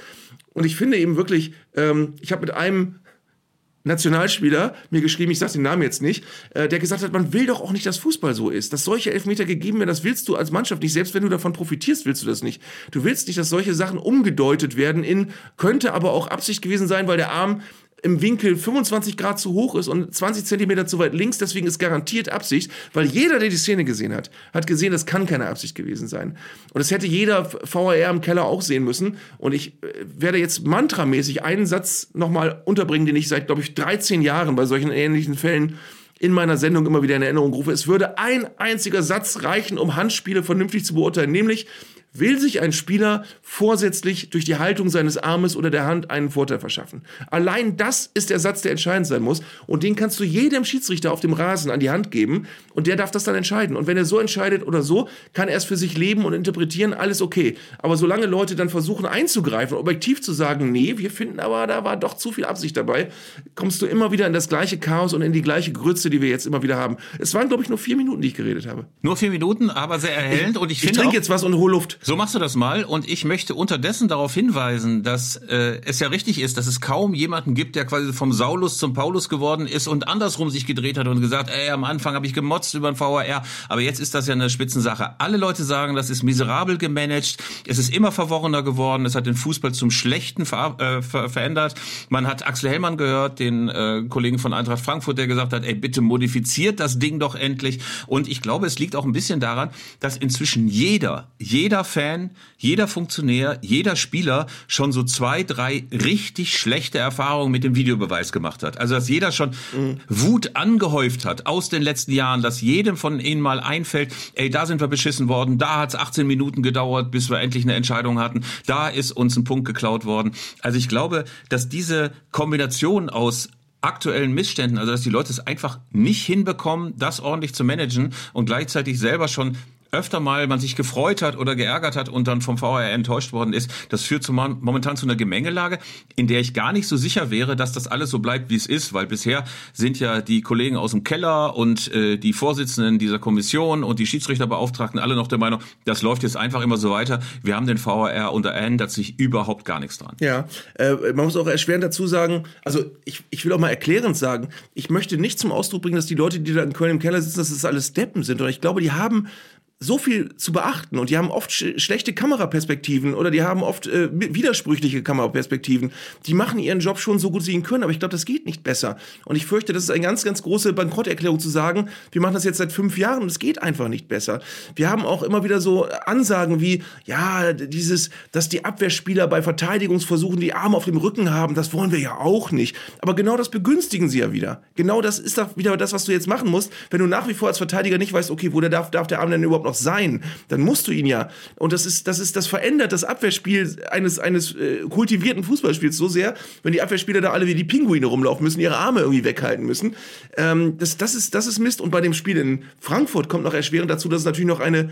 B: Und ich finde eben wirklich, ähm, ich habe mit einem Nationalspieler mir geschrieben, ich sage den Namen jetzt nicht, äh, der gesagt hat, man will doch auch nicht, dass Fußball so ist. Dass solche Elfmeter gegeben werden, das willst du als Mannschaft nicht. Selbst wenn du davon profitierst, willst du das nicht. Du willst nicht, dass solche Sachen umgedeutet werden in, könnte aber auch Absicht gewesen sein, weil der Arm im Winkel 25 Grad zu hoch ist und 20 Zentimeter zu weit links. Deswegen ist garantiert Absicht, weil jeder, der die Szene gesehen hat, hat gesehen, das kann keine Absicht gewesen sein. Und das hätte jeder VAR im Keller auch sehen müssen. Und ich äh, werde jetzt mantramäßig einen Satz nochmal unterbringen, den ich seit, glaube ich, 13 Jahren bei solchen ähnlichen Fällen in meiner Sendung immer wieder in Erinnerung rufe. Es würde ein einziger Satz reichen, um Handspiele vernünftig zu beurteilen, nämlich will sich ein Spieler vorsätzlich durch die Haltung seines Armes oder der Hand einen Vorteil verschaffen. Allein das ist der Satz, der entscheidend sein muss. Und den kannst du jedem Schiedsrichter auf dem Rasen an die Hand geben und der darf das dann entscheiden. Und wenn er so entscheidet oder so, kann er es für sich leben und interpretieren, alles okay. Aber solange Leute dann versuchen einzugreifen, objektiv zu sagen, nee, wir finden aber, da war doch zu viel Absicht dabei, kommst du immer wieder in das gleiche Chaos und in die gleiche Grütze, die wir jetzt immer wieder haben. Es waren, glaube ich, nur vier Minuten, die ich geredet habe.
A: Nur vier Minuten, aber sehr erhellend.
B: Ich,
A: und ich,
B: ich
A: finde
B: trinke jetzt was und hol Luft.
A: So machst du das mal und ich möchte unterdessen darauf hinweisen, dass äh, es ja richtig ist, dass es kaum jemanden gibt, der quasi vom Saulus zum Paulus geworden ist und andersrum sich gedreht hat und gesagt, ey, am Anfang habe ich gemotzt über den VAR, aber jetzt ist das ja eine Spitzensache. Alle Leute sagen, das ist miserabel gemanagt, es ist immer verworrener geworden, es hat den Fußball zum Schlechten ver äh, ver verändert. Man hat Axel Hellmann gehört, den äh, Kollegen von Eintracht Frankfurt, der gesagt hat, ey, bitte modifiziert das Ding doch endlich. Und ich glaube, es liegt auch ein bisschen daran, dass inzwischen jeder, jeder Fan, jeder Funktionär, jeder Spieler schon so zwei, drei richtig schlechte Erfahrungen mit dem Videobeweis gemacht hat. Also dass jeder schon mhm. Wut angehäuft hat aus den letzten Jahren, dass jedem von ihnen mal einfällt, ey, da sind wir beschissen worden, da hat es 18 Minuten gedauert, bis wir endlich eine Entscheidung hatten, da ist uns ein Punkt geklaut worden. Also ich glaube, dass diese Kombination aus aktuellen Missständen, also dass die Leute es einfach nicht hinbekommen, das ordentlich zu managen und gleichzeitig selber schon öfter mal man sich gefreut hat oder geärgert hat und dann vom VAR enttäuscht worden ist, das führt zu momentan zu einer Gemengelage, in der ich gar nicht so sicher wäre, dass das alles so bleibt, wie es ist, weil bisher sind ja die Kollegen aus dem Keller und äh, die Vorsitzenden dieser Kommission und die Schiedsrichterbeauftragten alle noch der Meinung, das läuft jetzt einfach immer so weiter. Wir haben den VAR und da ändert sich überhaupt gar nichts dran.
B: Ja, äh, man muss auch erschwerend dazu sagen, also ich, ich will auch mal erklärend sagen, ich möchte nicht zum Ausdruck bringen, dass die Leute, die da in Köln im Keller sitzen, dass das alles Deppen sind. Oder ich glaube, die haben so viel zu beachten und die haben oft sch schlechte Kameraperspektiven oder die haben oft äh, widersprüchliche Kameraperspektiven. Die machen ihren Job schon so gut sie ihn können, aber ich glaube, das geht nicht besser. Und ich fürchte, das ist eine ganz, ganz große Bankrotterklärung zu sagen, wir machen das jetzt seit fünf Jahren und es geht einfach nicht besser. Wir haben auch immer wieder so Ansagen wie, ja, dieses, dass die Abwehrspieler bei Verteidigungsversuchen die Arme auf dem Rücken haben, das wollen wir ja auch nicht. Aber genau das begünstigen sie ja wieder. Genau das ist doch wieder das, was du jetzt machen musst, wenn du nach wie vor als Verteidiger nicht weißt, okay, wo der darf, darf der Arm denn überhaupt noch noch sein, dann musst du ihn ja. Und das ist, das ist, das verändert das Abwehrspiel eines, eines äh, kultivierten Fußballspiels so sehr, wenn die Abwehrspieler da alle wie die Pinguine rumlaufen müssen, ihre Arme irgendwie weghalten müssen. Ähm, das, das, ist, das ist Mist. Und bei dem Spiel in Frankfurt kommt noch erschwerend dazu, dass es natürlich noch eine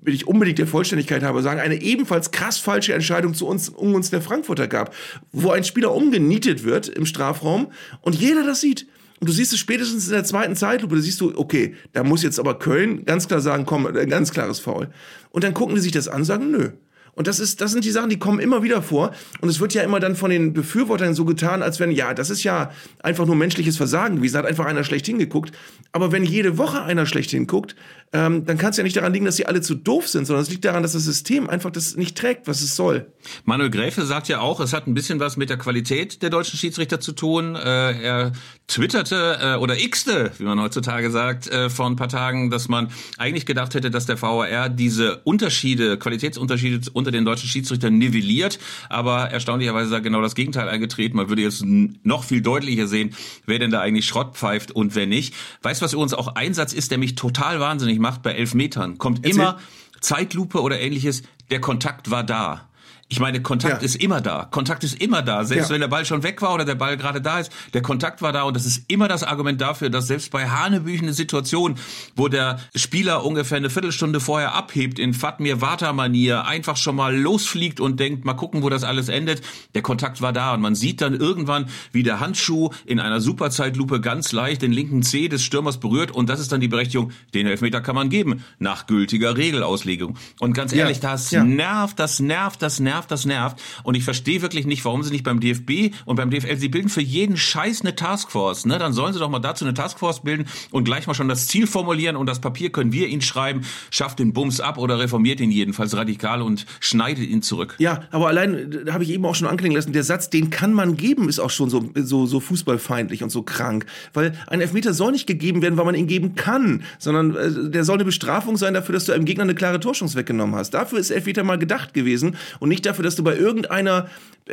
B: will ich unbedingt der Vollständigkeit habe, sagen, eine ebenfalls krass falsche Entscheidung zu uns, um uns der Frankfurter gab, wo ein Spieler umgenietet wird im Strafraum und jeder das sieht. Und du siehst es spätestens in der zweiten Zeitlupe, da siehst du, okay, da muss jetzt aber Köln ganz klar sagen, komm, ein ganz klares Foul. Und dann gucken die sich das an, sagen, nö. Und das ist, das sind die Sachen, die kommen immer wieder vor. Und es wird ja immer dann von den Befürwortern so getan, als wenn, ja, das ist ja einfach nur menschliches Versagen gewesen, hat einfach einer schlecht hingeguckt. Aber wenn jede Woche einer schlecht hinguckt, ähm, dann kann es ja nicht daran liegen, dass sie alle zu doof sind, sondern es liegt daran, dass das System einfach das nicht trägt, was es soll.
A: Manuel Gräfe sagt ja auch, es hat ein bisschen was mit der Qualität der deutschen Schiedsrichter zu tun. Äh, er twitterte äh, oder xte, wie man heutzutage sagt, äh, vor ein paar Tagen, dass man eigentlich gedacht hätte, dass der VAR diese Unterschiede, Qualitätsunterschiede unter den deutschen Schiedsrichtern nivelliert. Aber erstaunlicherweise ist genau das Gegenteil eingetreten. Man würde jetzt noch viel deutlicher sehen, wer denn da eigentlich Schrott pfeift und wer nicht. Weißt du, was übrigens auch Einsatz ist, der mich total wahnsinnig macht bei Elfmetern, kommt Erzähl. immer Zeitlupe oder ähnliches, der Kontakt war da. Ich meine, Kontakt ja. ist immer da. Kontakt ist immer da. Selbst ja. wenn der Ball schon weg war oder der Ball gerade da ist, der Kontakt war da und das ist immer das Argument dafür, dass selbst bei Hanebüchen Situation, wo der Spieler ungefähr eine Viertelstunde vorher abhebt in Fatmir Vata Manier, einfach schon mal losfliegt und denkt, mal gucken, wo das alles endet. Der Kontakt war da und man sieht dann irgendwann, wie der Handschuh in einer Superzeitlupe ganz leicht den linken Zeh des Stürmers berührt und das ist dann die Berechtigung, den Elfmeter kann man geben, nach gültiger Regelauslegung. Und ganz ehrlich, ja. das nervt, das nervt, das nervt nervt, das nervt. Und ich verstehe wirklich nicht, warum sie nicht beim DFB und beim DFL, sie bilden für jeden Scheiß eine Taskforce. Ne? Dann sollen sie doch mal dazu eine Taskforce bilden und gleich mal schon das Ziel formulieren und das Papier können wir ihnen schreiben, schafft den Bums ab oder reformiert ihn jedenfalls radikal und schneidet ihn zurück.
B: Ja, aber allein, da habe ich eben auch schon anklingen lassen, der Satz, den kann man geben, ist auch schon so, so, so fußballfeindlich und so krank. Weil ein Elfmeter soll nicht gegeben werden, weil man ihn geben kann, sondern äh, der soll eine Bestrafung sein dafür, dass du einem Gegner eine klare Torschance weggenommen hast. Dafür ist Elfmeter mal gedacht gewesen und nicht dafür, dass du bei irgendeiner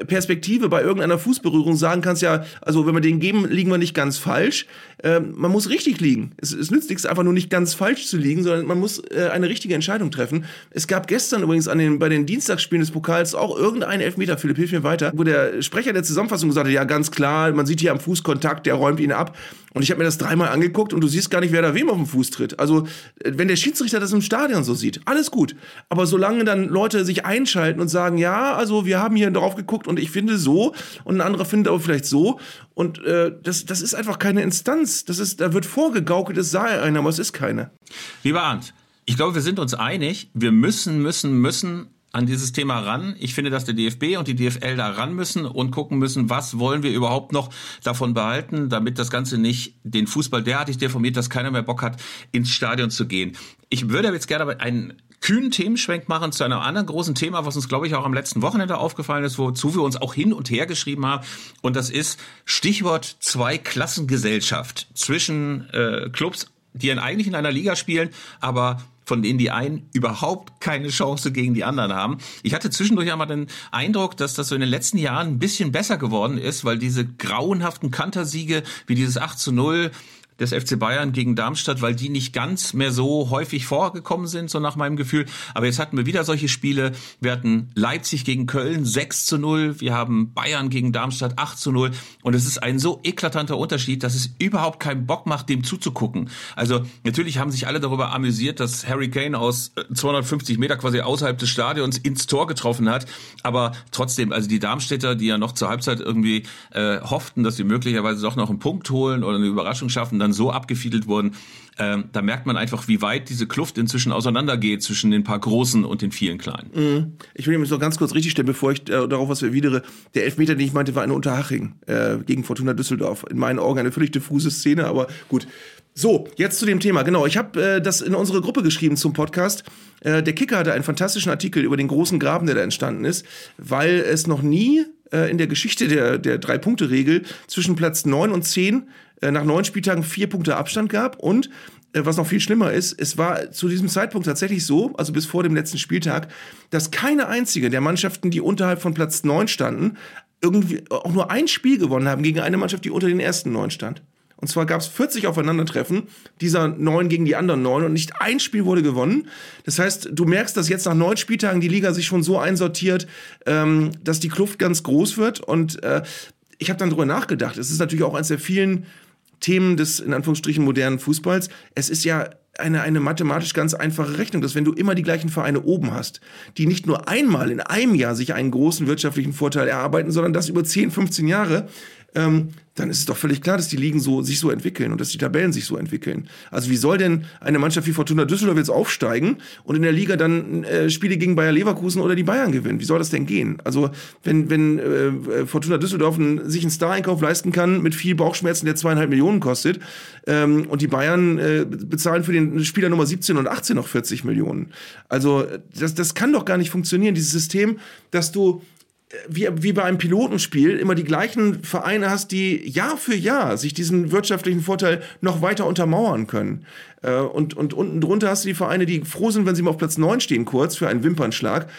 B: Perspektive bei irgendeiner Fußberührung sagen kannst, ja, also wenn wir den geben, liegen wir nicht ganz falsch. Ähm, man muss richtig liegen. Es, es nützt nichts, einfach nur nicht ganz falsch zu liegen, sondern man muss äh, eine richtige Entscheidung treffen. Es gab gestern übrigens an den, bei den Dienstagsspielen des Pokals auch irgendeinen Elfmeter, Philipp, hilf mir weiter, wo der Sprecher der Zusammenfassung gesagt hat, ja, ganz klar, man sieht hier am Fußkontakt, der räumt ihn ab. Und ich habe mir das dreimal angeguckt und du siehst gar nicht, wer da wem auf den Fuß tritt. Also, wenn der Schiedsrichter das im Stadion so sieht, alles gut. Aber solange dann Leute sich einschalten und sagen, ja, also wir haben hier drauf geguckt und ich finde so und ein anderer findet aber vielleicht so und äh, das, das ist einfach keine Instanz. Das ist, da wird vorgegaukelt, es sei einer, aber es ist keine.
A: Lieber Arndt, ich glaube, wir sind uns einig, wir müssen, müssen, müssen an dieses Thema ran. Ich finde, dass der DFB und die DFL da ran müssen und gucken müssen, was wollen wir überhaupt noch davon behalten, damit das Ganze nicht den Fußball derartig deformiert, dass keiner mehr Bock hat, ins Stadion zu gehen. Ich würde jetzt gerne einen kühnen Themenschwenk machen zu einem anderen großen Thema, was uns, glaube ich, auch am letzten Wochenende aufgefallen ist, wozu wir uns auch hin und her geschrieben haben. Und das ist Stichwort Zweiklassengesellschaft zwischen äh, Clubs, die eigentlich in einer Liga spielen, aber von denen die einen überhaupt keine Chance gegen die anderen haben. Ich hatte zwischendurch einmal den Eindruck, dass das so in den letzten Jahren ein bisschen besser geworden ist, weil diese grauenhaften Kantersiege wie dieses 8 zu 0 des FC Bayern gegen Darmstadt, weil die nicht ganz mehr so häufig vorgekommen sind, so nach meinem Gefühl. Aber jetzt hatten wir wieder solche Spiele. Wir hatten Leipzig gegen Köln 6 zu 0. Wir haben Bayern gegen Darmstadt 8 zu 0. Und es ist ein so eklatanter Unterschied, dass es überhaupt keinen Bock macht, dem zuzugucken. Also natürlich haben sich alle darüber amüsiert, dass Harry Kane aus 250 äh, Meter quasi außerhalb des Stadions ins Tor getroffen hat. Aber trotzdem, also die Darmstädter, die ja noch zur Halbzeit irgendwie äh, hofften, dass sie möglicherweise doch noch einen Punkt holen oder eine Überraschung schaffen, dann so abgefiedelt wurden. Ähm, da merkt man einfach, wie weit diese Kluft inzwischen auseinandergeht zwischen den paar Großen und den vielen Kleinen.
B: Mhm. Ich will mich noch ganz kurz richtig stellen, bevor ich äh, darauf was erwidere. Der Elfmeter, den ich meinte, war eine Unterhaching äh, gegen Fortuna Düsseldorf. In meinen Augen eine völlig diffuse Szene, aber gut. So, jetzt zu dem Thema. Genau, ich habe äh, das in unsere Gruppe geschrieben zum Podcast. Äh, der Kicker hatte einen fantastischen Artikel über den großen Graben, der da entstanden ist, weil es noch nie äh, in der Geschichte der, der Drei-Punkte-Regel zwischen Platz 9 und 10 äh, nach neun Spieltagen vier Punkte Abstand gab und äh, was noch viel schlimmer ist, es war zu diesem Zeitpunkt tatsächlich so, also bis vor dem letzten Spieltag, dass keine einzige der Mannschaften, die unterhalb von Platz 9 standen, irgendwie auch nur ein Spiel gewonnen haben gegen eine Mannschaft, die unter den ersten neun stand. Und zwar gab es 40 Aufeinandertreffen dieser neun gegen die anderen neun und nicht ein Spiel wurde gewonnen. Das heißt, du merkst, dass jetzt nach neun Spieltagen die Liga sich schon so einsortiert, ähm, dass die Kluft ganz groß wird. Und äh, ich habe dann drüber nachgedacht. Es ist natürlich auch eines der vielen Themen des in Anführungsstrichen modernen Fußballs. Es ist ja eine, eine mathematisch ganz einfache Rechnung, dass wenn du immer die gleichen Vereine oben hast, die nicht nur einmal in einem Jahr sich einen großen wirtschaftlichen Vorteil erarbeiten, sondern das über 10, 15 Jahre, ähm, dann ist es doch völlig klar, dass die Ligen so, sich so entwickeln und dass die Tabellen sich so entwickeln. Also wie soll denn eine Mannschaft wie Fortuna Düsseldorf jetzt aufsteigen und in der Liga dann äh, Spiele gegen Bayer Leverkusen oder die Bayern gewinnen? Wie soll das denn gehen? Also wenn, wenn äh, Fortuna Düsseldorf ein, sich einen Star-Einkauf leisten kann mit viel Bauchschmerzen, der zweieinhalb Millionen kostet ähm, und die Bayern äh, bezahlen für den Spieler Nummer 17 und 18 noch 40 Millionen. Also das, das kann doch gar nicht funktionieren, dieses System, dass du wie, wie bei einem Pilotenspiel immer die gleichen Vereine hast, die Jahr für Jahr sich diesen wirtschaftlichen Vorteil noch weiter untermauern können. Äh, und, und unten drunter hast du die Vereine, die froh sind, wenn sie mal auf Platz 9 stehen, kurz für einen Wimpernschlag.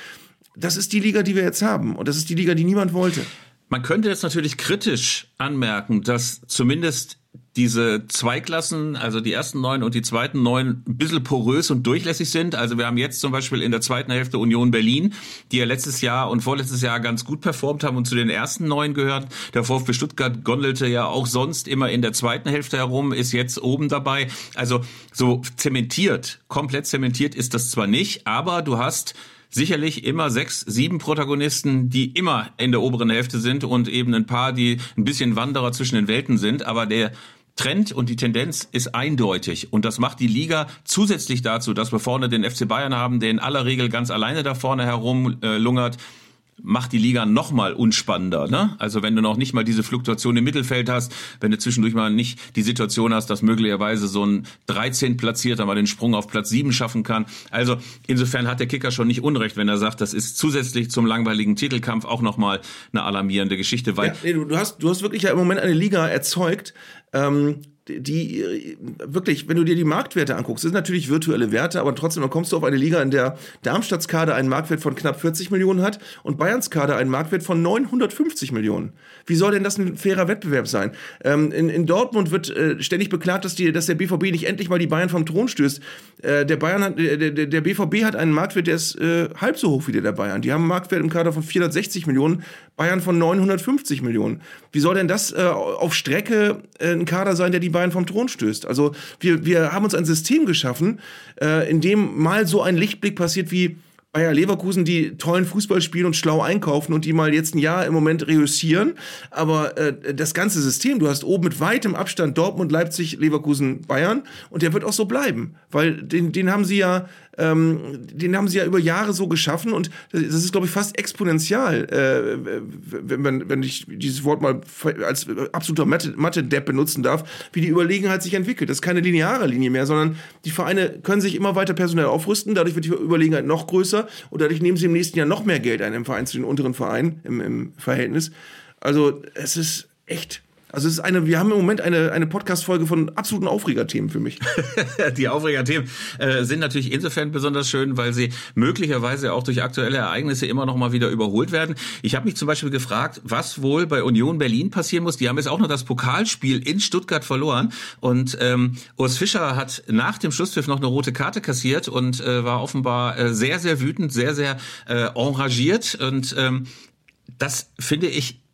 B: Das ist die Liga, die wir jetzt haben. Und das ist die Liga, die niemand wollte.
A: Man könnte jetzt natürlich kritisch anmerken, dass zumindest diese zwei Klassen, also die ersten neun und die zweiten neun, ein bisschen porös und durchlässig sind. Also wir haben jetzt zum Beispiel in der zweiten Hälfte Union Berlin, die ja letztes Jahr und vorletztes Jahr ganz gut performt haben und zu den ersten neun gehört. Der VfB Stuttgart gondelte ja auch sonst immer in der zweiten Hälfte herum, ist jetzt oben dabei. Also so zementiert, komplett zementiert ist das zwar nicht, aber du hast sicherlich immer sechs, sieben Protagonisten, die immer in der oberen Hälfte sind und eben ein paar, die ein bisschen Wanderer zwischen den Welten sind. Aber der Trend und die Tendenz ist eindeutig und das macht die Liga zusätzlich dazu, dass wir vorne den FC Bayern haben, der in aller Regel ganz alleine da vorne herumlungert. Äh, macht die Liga noch mal unspannender. Ne? Also wenn du noch nicht mal diese Fluktuation im Mittelfeld hast, wenn du zwischendurch mal nicht die Situation hast, dass möglicherweise so ein 13 Platzierter mal den Sprung auf Platz 7 schaffen kann. Also insofern hat der Kicker schon nicht Unrecht, wenn er sagt, das ist zusätzlich zum langweiligen Titelkampf auch noch mal eine alarmierende Geschichte. Weil
B: ja, nee, du, hast, du hast wirklich ja im Moment eine Liga erzeugt, ähm, die äh, wirklich, wenn du dir die Marktwerte anguckst, das sind natürlich virtuelle Werte, aber trotzdem dann kommst du auf eine Liga, in der Darmstadts Kader einen Marktwert von knapp 40 Millionen hat und Bayerns Kader einen Marktwert von 950 Millionen. Wie soll denn das ein fairer Wettbewerb sein? Ähm, in, in Dortmund wird äh, ständig beklagt, dass, die, dass der BVB nicht endlich mal die Bayern vom Thron stößt. Äh, der, Bayern hat, der, der, der BVB hat einen Marktwert, der ist äh, halb so hoch wie der der Bayern. Die haben einen Marktwert im Kader von 460 Millionen, Bayern von 950 Millionen. Wie soll denn das äh, auf Strecke äh, ein Kader sein, der die Bayern vom Thron stößt? Also wir, wir haben uns ein System geschaffen, äh, in dem mal so ein Lichtblick passiert wie Bayer Leverkusen, die tollen Fußball spielen und schlau einkaufen und die mal jetzt ein Jahr im Moment reüssieren. Aber äh, das ganze System, du hast oben mit weitem Abstand Dortmund, Leipzig, Leverkusen, Bayern und der wird auch so bleiben, weil den, den haben sie ja ähm, den haben sie ja über Jahre so geschaffen und das ist, glaube ich, fast exponentiell, äh, wenn, man, wenn ich dieses Wort mal als absoluter Mathe-Depp benutzen darf, wie die Überlegenheit sich entwickelt. Das ist keine lineare Linie mehr, sondern die Vereine können sich immer weiter personell aufrüsten, dadurch wird die Überlegenheit noch größer und dadurch nehmen sie im nächsten Jahr noch mehr Geld ein im Verein zu den unteren Vereinen im, im Verhältnis. Also es ist echt also es ist eine, wir haben im Moment eine, eine Podcast-Folge von absoluten Aufregerthemen für mich. <laughs>
A: die Aufregerthemen äh, sind natürlich insofern besonders schön, weil sie möglicherweise auch durch aktuelle Ereignisse immer noch mal wieder überholt werden. Ich habe mich zum Beispiel gefragt, was wohl bei Union Berlin passieren muss. Die haben jetzt auch noch das Pokalspiel in Stuttgart verloren und ähm, Urs Fischer hat nach dem Schlusspfiff noch eine rote Karte kassiert und äh, war offenbar äh, sehr, sehr wütend, sehr, sehr äh, engagiert und ähm, das finde ich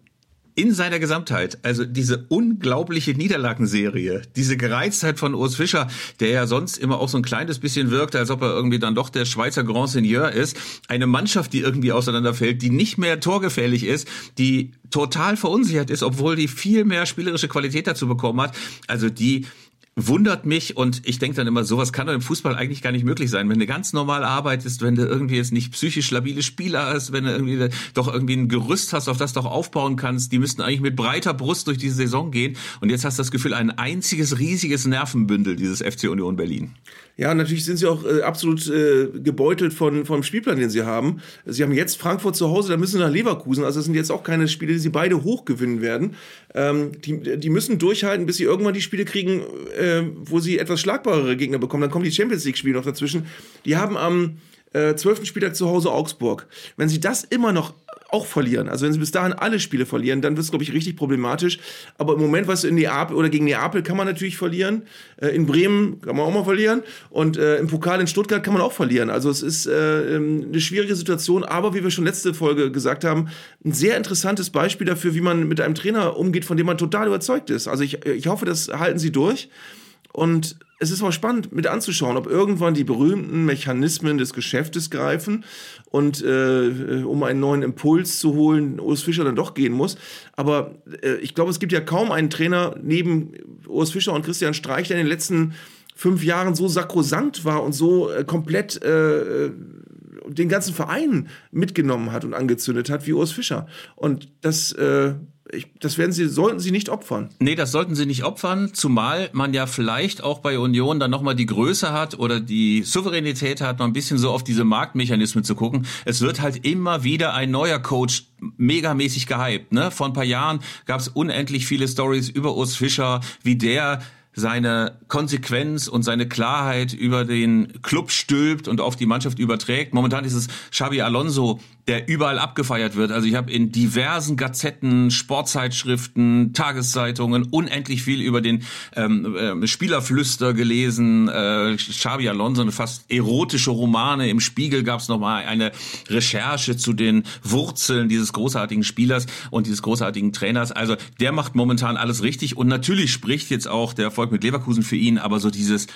A: in seiner Gesamtheit, also diese unglaubliche Niederlagenserie, diese Gereiztheit von Urs Fischer, der ja sonst immer auch so ein kleines bisschen wirkt, als ob er irgendwie dann doch der Schweizer Grand Seigneur ist, eine Mannschaft, die irgendwie auseinanderfällt, die nicht mehr torgefährlich ist, die total verunsichert ist, obwohl die viel mehr spielerische Qualität dazu bekommen hat, also die wundert mich und ich denke dann immer, sowas kann doch im Fußball eigentlich gar nicht möglich sein. Wenn du ganz normal arbeitest, wenn du irgendwie jetzt nicht psychisch labile Spieler hast, wenn du irgendwie doch irgendwie ein Gerüst hast, auf das du auch aufbauen kannst, die müssten eigentlich mit breiter Brust durch diese Saison gehen und jetzt hast du das Gefühl, ein einziges riesiges Nervenbündel, dieses FC Union Berlin.
B: Ja, natürlich sind sie auch äh, absolut äh, gebeutelt von, vom Spielplan, den sie haben. Sie haben jetzt Frankfurt zu Hause, da müssen sie nach Leverkusen. Also das sind jetzt auch keine Spiele, die sie beide hochgewinnen werden. Ähm, die, die müssen durchhalten, bis sie irgendwann die Spiele kriegen, äh, wo sie etwas schlagbarere Gegner bekommen. Dann kommen die Champions League-Spiele noch dazwischen. Die haben am äh, 12. Spieltag zu Hause Augsburg. Wenn sie das immer noch auch verlieren. Also wenn sie bis dahin alle Spiele verlieren, dann wird es, glaube ich, richtig problematisch. Aber im Moment, was in Neapel oder gegen Neapel kann man natürlich verlieren. Äh, in Bremen kann man auch mal verlieren. Und äh, im Pokal in Stuttgart kann man auch verlieren. Also es ist äh, ähm, eine schwierige Situation, aber wie wir schon letzte Folge gesagt haben, ein sehr interessantes Beispiel dafür, wie man mit einem Trainer umgeht, von dem man total überzeugt ist. Also ich, ich hoffe, das halten sie durch. Und es ist auch spannend mit anzuschauen, ob irgendwann die berühmten Mechanismen des Geschäftes greifen und äh, um einen neuen Impuls zu holen, Urs Fischer dann doch gehen muss. Aber äh, ich glaube, es gibt ja kaum einen Trainer neben Urs Fischer und Christian Streich, der in den letzten fünf Jahren so sakrosankt war und so äh, komplett äh, den ganzen Verein mitgenommen hat und angezündet hat wie Urs Fischer. Und das äh, ich, das werden sie, sollten sie nicht opfern.
A: Nee, das sollten sie nicht opfern, zumal man ja vielleicht auch bei Union dann nochmal die Größe hat oder die Souveränität hat, noch ein bisschen so auf diese Marktmechanismen zu gucken. Es wird halt immer wieder ein neuer Coach megamäßig gehypt. Ne? Vor ein paar Jahren gab es unendlich viele Stories über Urs Fischer, wie der seine Konsequenz und seine Klarheit über den Club stülpt und auf die Mannschaft überträgt. Momentan ist es Xabi Alonso, der überall abgefeiert wird. Also ich habe in diversen Gazetten, Sportzeitschriften, Tageszeitungen unendlich viel über den ähm, äh, Spielerflüster gelesen. Äh, Xabi Alonso, eine fast erotische Romane. Im Spiegel gab es nochmal eine Recherche zu den Wurzeln dieses großartigen Spielers und dieses großartigen Trainers. Also der macht momentan alles richtig und natürlich spricht jetzt auch der Erfolg mit Leverkusen für ihn, aber so dieses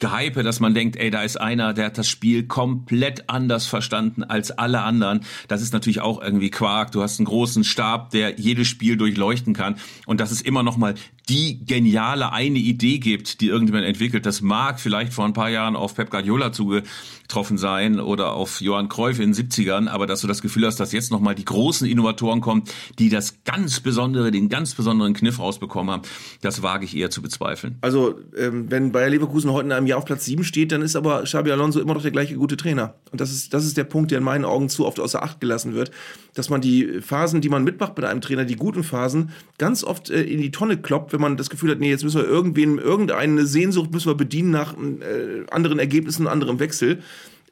A: Gehype, dass man denkt, ey, da ist einer, der hat das Spiel komplett anders verstanden als alle anderen. Das ist natürlich auch irgendwie Quark. Du hast einen großen Stab, der jedes Spiel durchleuchten kann. Und dass es immer noch mal die geniale eine Idee gibt, die irgendjemand entwickelt. Das mag vielleicht vor ein paar Jahren auf Pep Guardiola zugetroffen sein oder auf Johann Cruyff in den 70ern, aber dass du das Gefühl hast, dass jetzt noch mal die großen Innovatoren kommen, die das ganz besondere, den ganz besonderen Kniff rausbekommen haben, das wage ich eher zu bezweifeln.
B: Also, ähm, wenn Bayer Leverkusen heute in einem Jahr auf Platz 7 steht, dann ist aber Xabi Alonso immer noch der gleiche gute Trainer. Und das ist, das ist der Punkt, der in meinen Augen zu oft außer Acht gelassen wird, dass man die Phasen, die man mitmacht mit einem Trainer, die guten Phasen, ganz oft äh, in die Tonne kloppt, wenn man das Gefühl hat, nee, jetzt müssen wir irgendwen, irgendeine Sehnsucht müssen wir bedienen nach äh, anderen Ergebnissen, anderem Wechsel.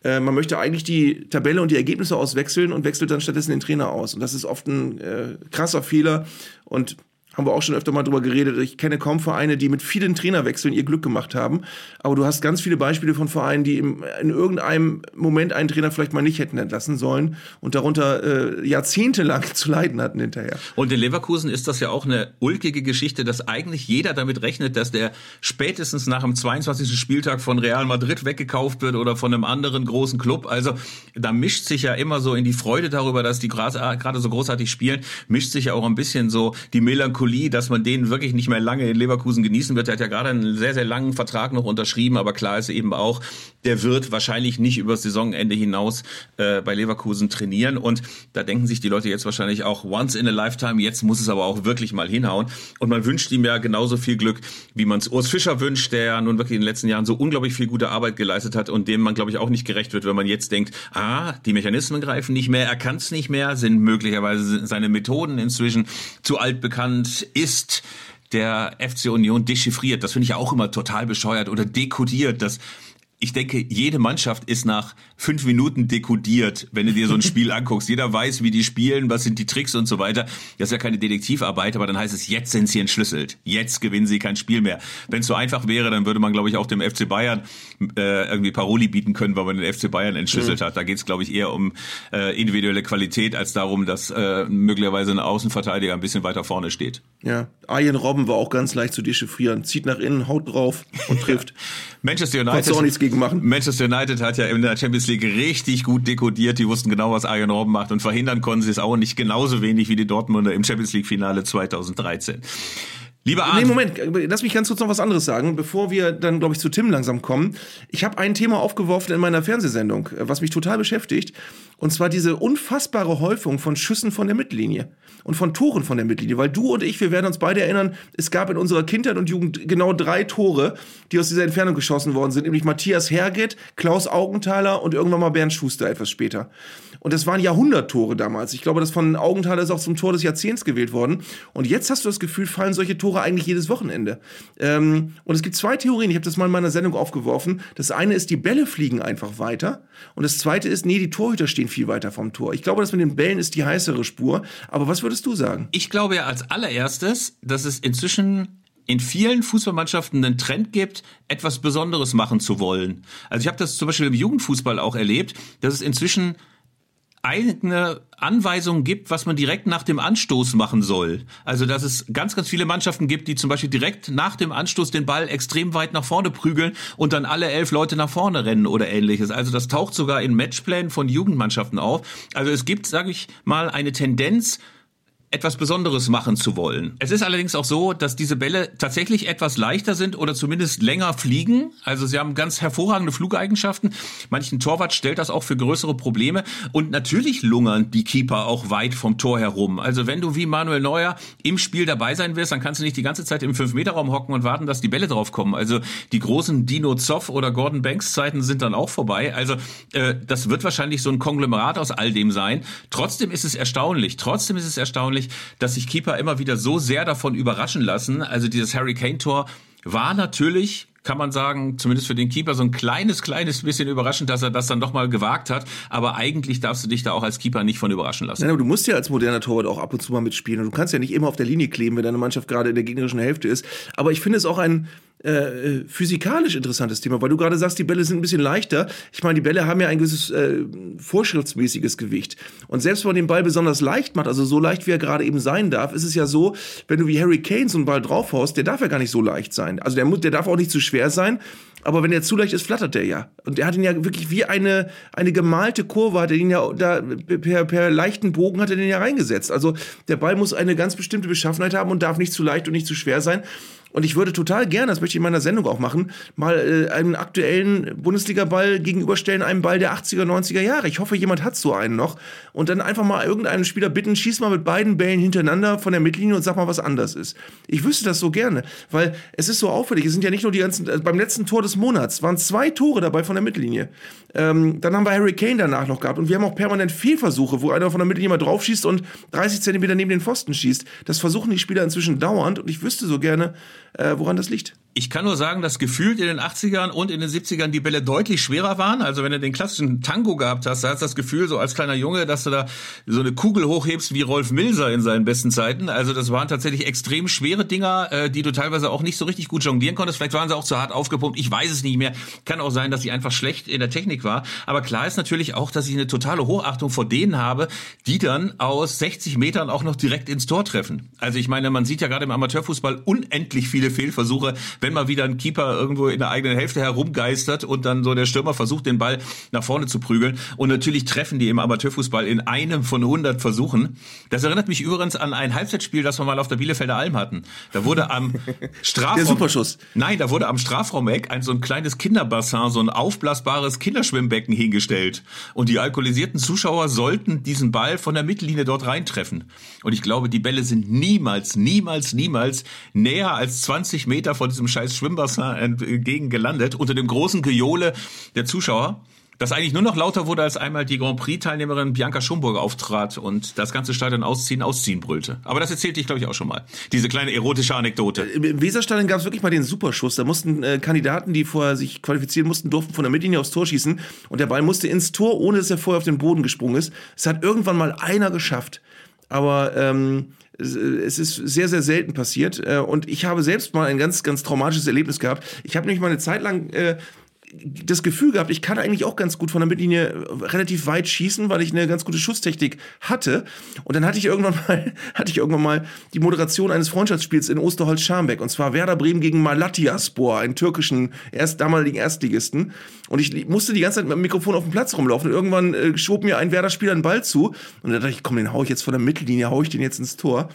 B: Äh, man möchte eigentlich die Tabelle und die Ergebnisse auswechseln und wechselt dann stattdessen den Trainer aus. Und das ist oft ein äh, krasser Fehler. Und haben wir auch schon öfter mal drüber geredet. Ich kenne kaum Vereine, die mit vielen Trainerwechseln ihr Glück gemacht haben. Aber du hast ganz viele Beispiele von Vereinen, die im, in irgendeinem Moment einen Trainer vielleicht mal nicht hätten entlassen sollen und darunter äh, jahrzehntelang <laughs> zu leiden hatten hinterher.
A: Und in Leverkusen ist das ja auch eine ulkige Geschichte, dass eigentlich jeder damit rechnet, dass der spätestens nach dem 22. Spieltag von Real Madrid weggekauft wird oder von einem anderen großen Club. Also da mischt sich ja immer so in die Freude darüber, dass die gerade so großartig spielen, mischt sich ja auch ein bisschen so die Melancholie Melancholie, dass man den wirklich nicht mehr lange in Leverkusen genießen wird. Er hat ja gerade einen sehr, sehr langen Vertrag noch unterschrieben, aber klar ist eben auch, der wird wahrscheinlich nicht über das Saisonende hinaus äh, bei Leverkusen trainieren. Und da denken sich die Leute jetzt wahrscheinlich auch once in a lifetime, jetzt muss es aber auch wirklich mal hinhauen. Und man wünscht ihm ja genauso viel Glück, wie man es Urs Fischer wünscht, der ja nun wirklich in den letzten Jahren so unglaublich viel gute Arbeit geleistet hat und dem man, glaube ich, auch nicht gerecht wird, wenn man jetzt denkt, ah, die Mechanismen greifen nicht mehr, er kann es nicht mehr, sind möglicherweise seine Methoden inzwischen zu alt ist der FC Union dechiffriert. Das finde ich ja auch immer total bescheuert oder dekodiert. Das ich denke, jede Mannschaft ist nach fünf Minuten dekodiert, wenn du dir so ein Spiel <laughs> anguckst. Jeder weiß, wie die spielen, was sind die Tricks und so weiter. Das ist ja keine Detektivarbeit, aber dann heißt es, jetzt sind sie entschlüsselt. Jetzt gewinnen sie kein Spiel mehr. Wenn es so einfach wäre, dann würde man, glaube ich, auch dem FC Bayern äh, irgendwie Paroli bieten können, weil man den FC Bayern entschlüsselt mhm. hat. Da geht es, glaube ich, eher um äh, individuelle Qualität, als darum, dass äh, möglicherweise ein Außenverteidiger ein bisschen weiter vorne steht.
B: Ja, Arjen Robben war auch ganz leicht zu dechiffrieren. Zieht nach innen, haut drauf und <laughs> trifft.
A: Manchester United.
B: auch nichts gegen machen.
A: Manchester United hat ja in der Champions League richtig gut dekodiert. Die wussten genau, was Arjen Robben macht und verhindern konnten sie es auch nicht genauso wenig wie die Dortmunder im Champions League Finale 2013. Lieber Arndt.
B: Nee, Moment, lass mich ganz kurz noch was anderes sagen, bevor wir dann, glaube ich, zu Tim langsam kommen. Ich habe ein Thema aufgeworfen in meiner Fernsehsendung, was mich total beschäftigt. Und zwar diese unfassbare Häufung von Schüssen von der Mittellinie und von Toren von der Mittellinie. Weil du und ich, wir werden uns beide erinnern, es gab in unserer Kindheit und Jugend genau drei Tore, die aus dieser Entfernung geschossen worden sind. Nämlich Matthias Herget, Klaus Augenthaler und irgendwann mal Bernd Schuster etwas später. Und das waren Jahrhunderttore damals. Ich glaube, das von Augenthaler ist auch zum Tor des Jahrzehnts gewählt worden. Und jetzt hast du das Gefühl, fallen solche Tore eigentlich jedes Wochenende. Ähm, und es gibt zwei Theorien. Ich habe das mal in meiner Sendung aufgeworfen. Das eine ist, die Bälle fliegen einfach weiter. Und das zweite ist, nee, die Torhüter stehen viel weiter vom Tor. Ich glaube, das mit den Bällen ist die heißere Spur. Aber was würdest du sagen?
A: Ich glaube ja als allererstes, dass es inzwischen in vielen Fußballmannschaften einen Trend gibt, etwas Besonderes machen zu wollen. Also ich habe das zum Beispiel im Jugendfußball auch erlebt, dass es inzwischen eigene Anweisungen gibt, was man direkt nach dem Anstoß machen soll. Also dass es ganz, ganz viele Mannschaften gibt, die zum Beispiel direkt nach dem Anstoß den Ball extrem weit nach vorne prügeln und dann alle elf Leute nach vorne rennen oder ähnliches. Also das taucht sogar in Matchplänen von Jugendmannschaften auf. Also es gibt, sage ich mal, eine Tendenz, etwas Besonderes machen zu wollen. Es ist allerdings auch so, dass diese Bälle tatsächlich etwas leichter sind oder zumindest länger fliegen. Also sie haben ganz hervorragende Flugeigenschaften. Manchen Torwart stellt das auch für größere Probleme. Und natürlich lungern die Keeper auch weit vom Tor herum. Also wenn du wie Manuel Neuer im Spiel dabei sein wirst, dann kannst du nicht die ganze Zeit im 5-Meter-Raum hocken und warten, dass die Bälle drauf kommen. Also die großen Dino Zoff oder Gordon Banks Zeiten sind dann auch vorbei. Also äh, das wird wahrscheinlich so ein Konglomerat aus all dem sein. Trotzdem ist es erstaunlich. Trotzdem ist es erstaunlich, erstaunlich, dass sich Keeper immer wieder so sehr davon überraschen lassen. Also dieses Harry Kane Tor war natürlich kann man sagen, zumindest für den Keeper so ein kleines, kleines bisschen überraschend, dass er das dann doch mal gewagt hat. Aber eigentlich darfst du dich da auch als Keeper nicht von überraschen lassen.
B: Nein, aber du musst ja als moderner Torwart auch ab und zu mal mitspielen. Und du kannst ja nicht immer auf der Linie kleben, wenn deine Mannschaft gerade in der gegnerischen Hälfte ist. Aber ich finde es auch ein, äh, physikalisch interessantes Thema, weil du gerade sagst, die Bälle sind ein bisschen leichter. Ich meine, die Bälle haben ja ein gewisses äh, vorschriftsmäßiges Gewicht. Und selbst wenn man den Ball besonders leicht macht, also so leicht, wie er gerade eben sein darf, ist es ja so, wenn du wie Harry Kane so einen Ball draufhaust, der darf ja gar nicht so leicht sein. Also der, der darf auch nicht zu schwer sein. Aber wenn er zu leicht ist, flattert der ja. Und er hat ihn ja wirklich wie eine, eine gemalte Kurve, hat er ihn ja da per, per leichten Bogen hat er den ja reingesetzt. Also der Ball muss eine ganz bestimmte Beschaffenheit haben und darf nicht zu leicht und nicht zu schwer sein. Und ich würde total gerne, das möchte ich in meiner Sendung auch machen, mal äh, einen aktuellen Bundesliga-Ball gegenüberstellen, einem Ball der 80er, 90er Jahre. Ich hoffe, jemand hat so einen noch. Und dann einfach mal irgendeinen Spieler bitten, schieß mal mit beiden Bällen hintereinander von der Mittellinie und sag mal, was anders ist. Ich wüsste das so gerne, weil es ist so auffällig. Es sind ja nicht nur die ganzen, äh, beim letzten Tor des Monats waren zwei Tore dabei von der Mittellinie. Ähm, dann haben wir Harry Kane danach noch gehabt und wir haben auch permanent Fehlversuche, wo einer von der Mittellinie mal draufschießt und 30 Zentimeter neben den Pfosten schießt. Das versuchen die Spieler inzwischen dauernd und ich wüsste so gerne, woran das liegt.
A: Ich kann nur sagen, dass gefühlt in den 80ern und in den 70ern die Bälle deutlich schwerer waren. Also wenn du den klassischen Tango gehabt hast, da hast du das Gefühl, so als kleiner Junge, dass du da so eine Kugel hochhebst wie Rolf Milser in seinen besten Zeiten. Also das waren tatsächlich extrem schwere Dinger, äh, die du teilweise auch nicht so richtig gut jonglieren konntest. Vielleicht waren sie auch zu hart aufgepumpt. Ich weiß es nicht mehr. Kann auch sein, dass sie einfach schlecht in der Technik war. Aber klar ist natürlich auch, dass ich eine totale Hochachtung vor denen habe, die dann aus 60 Metern auch noch direkt ins Tor treffen. Also ich meine, man sieht ja gerade im Amateurfußball unendlich viele Fehlversuche wenn mal wieder ein Keeper irgendwo in der eigenen Hälfte herumgeistert und dann so der Stürmer versucht, den Ball nach vorne zu prügeln. Und natürlich treffen die im Amateurfußball in einem von 100 Versuchen. Das erinnert mich übrigens an ein Halbzeitspiel, das wir mal auf der Bielefelder Alm hatten. Da wurde am <laughs> Strafraum...
B: Der Superschuss.
A: Nein, da wurde am Strafraumeck ein so ein kleines Kinderbassin, so ein aufblasbares Kinderschwimmbecken hingestellt. Und die alkoholisierten Zuschauer sollten diesen Ball von der Mittellinie dort reintreffen. Und ich glaube, die Bälle sind niemals, niemals, niemals näher als 20 Meter von diesem scheiß Schwimmbassin entgegen gelandet, unter dem großen Gejohle der Zuschauer das eigentlich nur noch lauter wurde, als einmal die Grand Prix-Teilnehmerin Bianca Schumburg auftrat und das ganze Stadion ausziehen, ausziehen brüllte. Aber das erzählte ich, glaube ich, auch schon mal. Diese kleine erotische Anekdote.
B: Im Weserstadion gab es wirklich mal den Superschuss. Da mussten äh, Kandidaten, die vorher sich qualifizieren mussten, durften von der Mittellinie aufs Tor schießen und der Ball musste ins Tor, ohne dass er vorher auf den Boden gesprungen ist. Es hat irgendwann mal einer geschafft. Aber ähm, es ist sehr, sehr selten passiert. Äh, und ich habe selbst mal ein ganz, ganz traumatisches Erlebnis gehabt. Ich habe nämlich mal eine Zeit lang äh, das Gefühl gehabt, ich kann eigentlich auch ganz gut von der Mittellinie relativ weit schießen, weil ich eine ganz gute Schusstechnik hatte. Und dann hatte ich irgendwann <laughs> mal, hatte ich irgendwann mal die Moderation eines Freundschaftsspiels in Osterholz-Scharmbeck. Und zwar Werder Bremen gegen Malatyaspor, einen türkischen, erst damaligen Erstligisten. Und ich musste die ganze Zeit mit dem Mikrofon auf dem Platz rumlaufen. Und irgendwann äh, schob mir ein Werder-Spieler einen Ball zu. Und dann dachte ich, komm, den hau ich jetzt von der Mittellinie, hau ich den jetzt ins Tor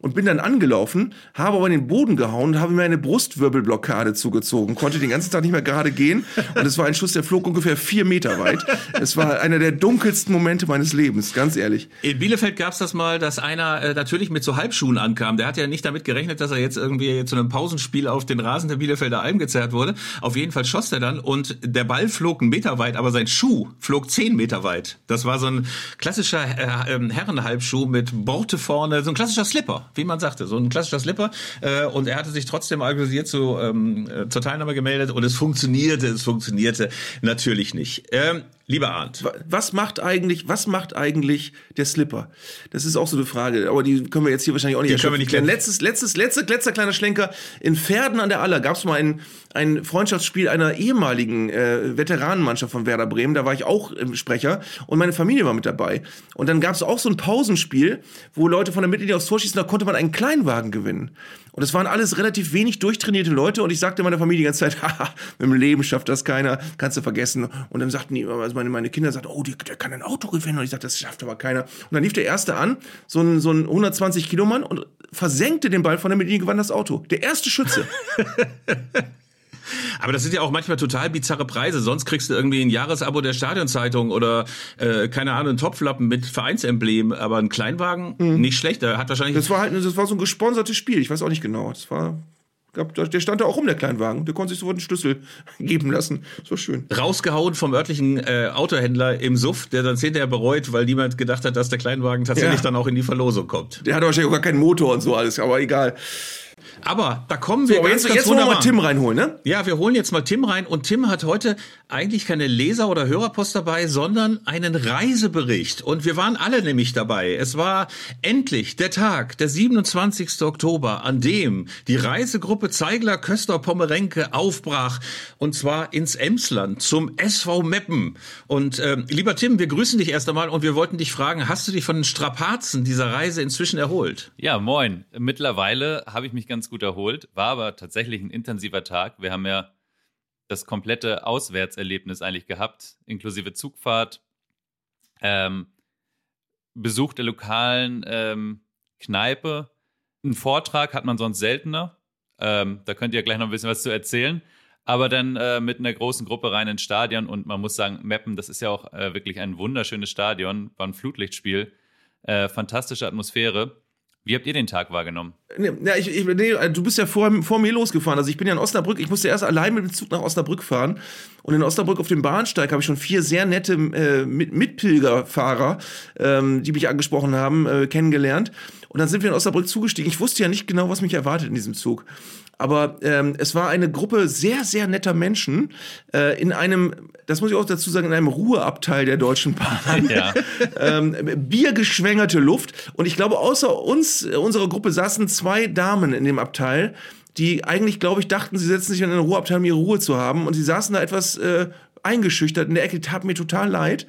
B: und bin dann angelaufen, habe aber in den Boden gehauen und habe mir eine Brustwirbelblockade zugezogen, konnte den ganzen Tag nicht mehr gerade gehen und es war ein Schuss, der flog ungefähr vier Meter weit. Es war einer der dunkelsten Momente meines Lebens, ganz ehrlich.
A: In Bielefeld gab es das mal, dass einer äh, natürlich mit so Halbschuhen ankam. Der hat ja nicht damit gerechnet, dass er jetzt irgendwie zu einem Pausenspiel auf den Rasen der Bielefelder Alm gezerrt wurde. Auf jeden Fall schoss er dann und der Ball flog einen Meter weit, aber sein Schuh flog zehn Meter weit. Das war so ein klassischer äh, äh, Herrenhalbschuh mit Borte vorne, so ein klassischer Slipper wie man sagte, so ein klassischer Slipper. Äh, und er hatte sich trotzdem organisiert zu, ähm, äh, zur Teilnahme gemeldet und es funktionierte, es funktionierte natürlich nicht. Ähm, Lieber Arndt.
B: Was macht eigentlich, was macht eigentlich der Slipper? Das ist auch so eine Frage, aber die können wir jetzt hier wahrscheinlich auch nicht
A: die können wir nicht klären.
B: Letztes, letztes, letzter, letzter kleiner Schlenker. In Pferden an der Aller gab es mal ein, ein Freundschaftsspiel einer ehemaligen äh, Veteranenmannschaft von Werder Bremen. Da war ich auch im Sprecher und meine Familie war mit dabei. Und dann gab es auch so ein Pausenspiel, wo Leute von der Mittellinie aufs Tor schießen, da konnte man einen Kleinwagen gewinnen. Und es waren alles relativ wenig durchtrainierte Leute und ich sagte meiner Familie die ganze Zeit, <laughs> haha, im Leben schafft das keiner, kannst du vergessen. Und dann sagten die, also meine, meine Kinder sagten, oh, der, der kann ein Auto gewinnen. Und ich sagte, das schafft aber keiner. Und dann lief der Erste an, so ein, so ein 120 Kilo Mann und versenkte den Ball von der Medien, gewann das Auto. Der erste Schütze. <laughs>
A: Aber das sind ja auch manchmal total bizarre Preise. Sonst kriegst du irgendwie ein Jahresabo der Stadionzeitung oder äh, keine Ahnung, ein Topflappen mit Vereinsemblem. Aber ein Kleinwagen mhm. nicht schlecht. Der hat wahrscheinlich.
B: Das war halt, das war so ein gesponsertes Spiel. Ich weiß auch nicht genau. Das war der stand da auch rum, der Kleinwagen. Der konnte sich sofort einen Schlüssel <laughs> geben lassen. So schön.
A: Rausgehauen vom örtlichen äh, Autohändler im Suff, der dann hinterher bereut, weil niemand gedacht hat, dass der Kleinwagen tatsächlich ja. dann auch in die Verlosung kommt.
B: Der hat wahrscheinlich auch gar keinen Motor und so alles, aber egal.
A: Aber da kommen wir so, ganz,
B: jetzt, ganz jetzt wollen wir mal Tim reinholen, ne?
A: Ja, wir holen jetzt mal Tim rein und Tim hat heute eigentlich keine Leser- oder Hörerpost dabei, sondern einen Reisebericht und wir waren alle nämlich dabei. Es war endlich der Tag, der 27. Oktober, an dem die Reisegruppe Zeigler Köster Pommerenke aufbrach und zwar ins Emsland zum SV Meppen. Und äh, lieber Tim, wir grüßen dich erst einmal und wir wollten dich fragen, hast du dich von den Strapazen dieser Reise inzwischen erholt?
G: Ja, moin. Mittlerweile habe ich mich ganz gut erholt, war aber tatsächlich ein intensiver Tag. Wir haben ja das komplette Auswärtserlebnis eigentlich gehabt, inklusive Zugfahrt, ähm, Besuch der lokalen ähm, Kneipe. Einen Vortrag hat man sonst seltener, Ähm, da könnt ihr gleich noch ein bisschen was zu erzählen. Aber dann äh, mit einer großen Gruppe rein ins Stadion und man muss sagen, Meppen, das ist ja auch äh, wirklich ein wunderschönes Stadion, war ein Flutlichtspiel, äh, fantastische Atmosphäre. Wie habt ihr den Tag wahrgenommen?
B: Nee, ich, ich, nee, du bist ja vor, vor mir losgefahren. Also ich bin ja in Osnabrück. Ich musste erst allein mit dem Zug nach Osnabrück fahren. Und in Osnabrück auf dem Bahnsteig habe ich schon vier sehr nette äh, mit Mitpilgerfahrer, ähm, die mich angesprochen haben, äh, kennengelernt. Und dann sind wir in Osnabrück zugestiegen. Ich wusste ja nicht genau, was mich erwartet in diesem Zug. Aber ähm, es war eine Gruppe sehr, sehr netter Menschen äh, in einem, das muss ich auch dazu sagen, in einem Ruheabteil der Deutschen Bahn. Ja. <laughs> ähm, biergeschwängerte Luft. Und ich glaube, außer uns, äh, unserer Gruppe, saßen zwei Damen in dem Abteil, die eigentlich, glaube ich, dachten, sie setzen sich in einen Ruheabteil, um ihre Ruhe zu haben. Und sie saßen da etwas äh, eingeschüchtert in der Ecke. Tat mir total leid.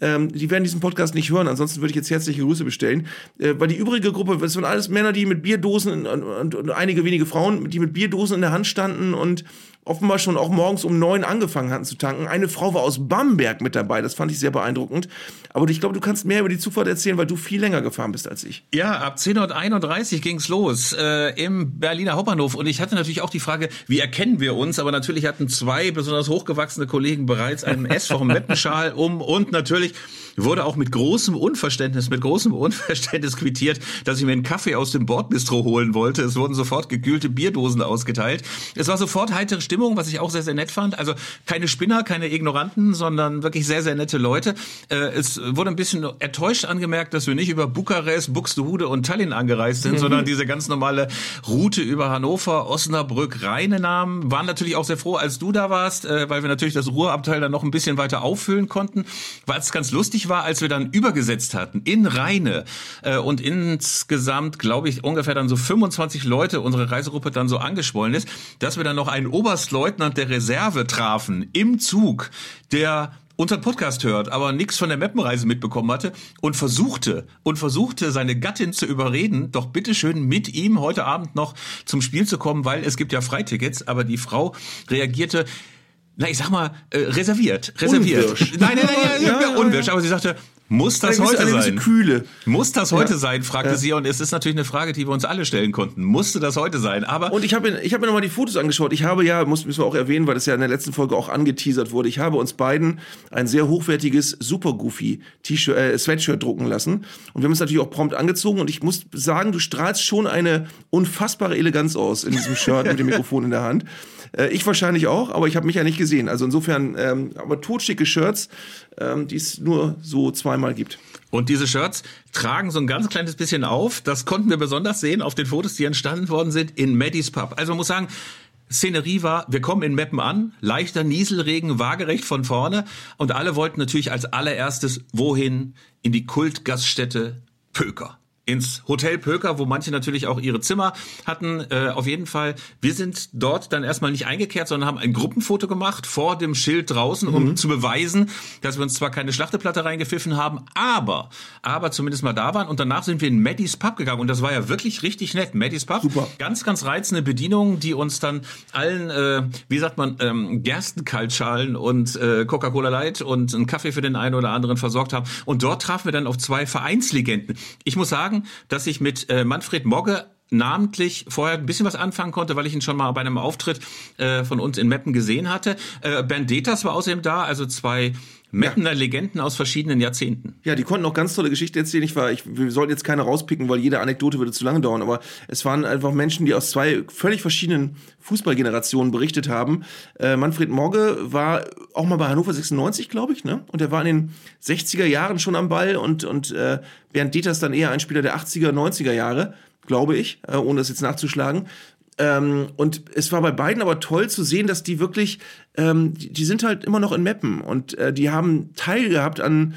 B: Ähm, die werden diesen Podcast nicht hören, ansonsten würde ich jetzt herzliche Grüße bestellen. Äh, weil die übrige Gruppe, das waren alles Männer, die mit Bierdosen und, und, und einige wenige Frauen, die mit Bierdosen in der Hand standen und offenbar schon auch morgens um neun angefangen hatten zu tanken. Eine Frau war aus Bamberg mit dabei, das fand ich sehr beeindruckend. Aber ich glaube, du kannst mehr über die Zufahrt erzählen, weil du viel länger gefahren bist als ich.
A: Ja, ab 10.31 Uhr ging's los äh, im Berliner Hauptbahnhof. Und ich hatte natürlich auch die Frage, wie erkennen wir uns? Aber natürlich hatten zwei besonders hochgewachsene Kollegen bereits einen S vom Meppenschal um und natürlich wurde auch mit großem Unverständnis, mit großem Unverständnis quittiert, dass ich mir einen Kaffee aus dem Bordbistro holen wollte. Es wurden sofort gekühlte Bierdosen ausgeteilt. Es war sofort heitere Stimmung, was ich auch sehr, sehr nett fand. Also keine Spinner, keine Ignoranten, sondern wirklich sehr, sehr nette Leute. Äh, es wurde ein bisschen enttäuscht angemerkt, dass wir nicht über Bukarest, Buxtehude und Tallinn angereist sind, mhm. sondern diese ganz normale Route über Hannover, Osnabrück, Rheine nahmen. Waren natürlich auch sehr froh, als du da warst, äh, weil wir natürlich das Ruhrabteil dann noch ein bisschen weiter auffüllen konnten. War es ganz lustig war, als wir dann übergesetzt hatten in Rheine äh, und insgesamt, glaube ich, ungefähr dann so 25 Leute unsere Reisegruppe dann so angeschwollen ist, dass wir dann noch einen Oberstleutnant der Reserve trafen im Zug, der unseren Podcast hört, aber nichts von der Mappenreise mitbekommen hatte und versuchte und versuchte seine Gattin zu überreden, doch bitteschön mit ihm heute Abend noch zum Spiel zu kommen, weil es gibt ja Freitickets, aber die Frau reagierte na, ich sag mal, äh, reserviert. Reserviert. Unwirsch. Nein, nein, nein, ja, ja, unwirsch. Aber sie sagte, muss das heute sein?
B: Kühle.
A: Muss das heute ja. sein, fragte ja. sie. Und es ist natürlich eine Frage, die wir uns alle stellen konnten. Musste das heute sein? Aber
B: und ich habe ich hab mir nochmal die Fotos angeschaut. Ich habe ja, muss, müssen wir auch erwähnen, weil das ja in der letzten Folge auch angeteasert wurde. Ich habe uns beiden ein sehr hochwertiges Super Goofy T-Shirt, äh, Sweatshirt drucken lassen. Und wir haben es natürlich auch prompt angezogen. Und ich muss sagen, du strahlst schon eine unfassbare Eleganz aus in diesem Shirt <laughs> mit dem Mikrofon in der Hand. Äh, ich wahrscheinlich auch, aber ich habe mich ja nicht gesehen. Also insofern, ähm, aber totschicke Shirts, ähm, die es nur so zweimal gibt.
A: Und diese Shirts tragen so ein ganz kleines bisschen auf. Das konnten wir besonders sehen auf den Fotos, die entstanden worden sind in Maddys Pub. Also man muss sagen, Szenerie war, wir kommen in Meppen an, leichter Nieselregen, waagerecht von vorne und alle wollten natürlich als allererstes wohin? In die Kultgaststätte Pöker ins Hotel Pöker, wo manche natürlich auch ihre Zimmer hatten. Äh, auf jeden Fall, wir sind dort dann erstmal nicht eingekehrt, sondern haben ein Gruppenfoto gemacht vor dem Schild draußen, um mhm. zu beweisen, dass wir uns zwar keine Schlachteplatte reingepfiffen haben, aber, aber zumindest mal da waren. Und danach sind wir in Maddys Pub gegangen und das war ja wirklich richtig nett. Maddys Pub, Super. ganz, ganz reizende Bedienung, die uns dann allen, äh, wie sagt man, ähm, Gerstenkaltschalen und äh, Coca-Cola Light und einen Kaffee für den einen oder anderen versorgt haben. Und dort trafen wir dann auf zwei Vereinslegenden. Ich muss sagen, sagen, dass ich mit äh, Manfred Mogge namentlich vorher ein bisschen was anfangen konnte, weil ich ihn schon mal bei einem Auftritt äh, von uns in Meppen gesehen hatte. Äh, Bernd Deters war außerdem da, also zwei Meppener ja. Legenden aus verschiedenen Jahrzehnten.
B: Ja, die konnten auch ganz tolle Geschichten erzählen. Ich war, ich, wir sollten jetzt keine rauspicken, weil jede Anekdote würde zu lange dauern, aber es waren einfach Menschen, die aus zwei völlig verschiedenen Fußballgenerationen berichtet haben. Äh, Manfred Morge war auch mal bei Hannover 96, glaube ich, ne? Und er war in den 60er Jahren schon am Ball und, und äh, Bernd Deters dann eher ein Spieler der 80er, 90er Jahre glaube ich, äh, ohne das jetzt nachzuschlagen. Ähm, und es war bei beiden aber toll zu sehen, dass die wirklich, ähm, die, die, sind halt immer noch in Meppen und äh, die haben Teil gehabt an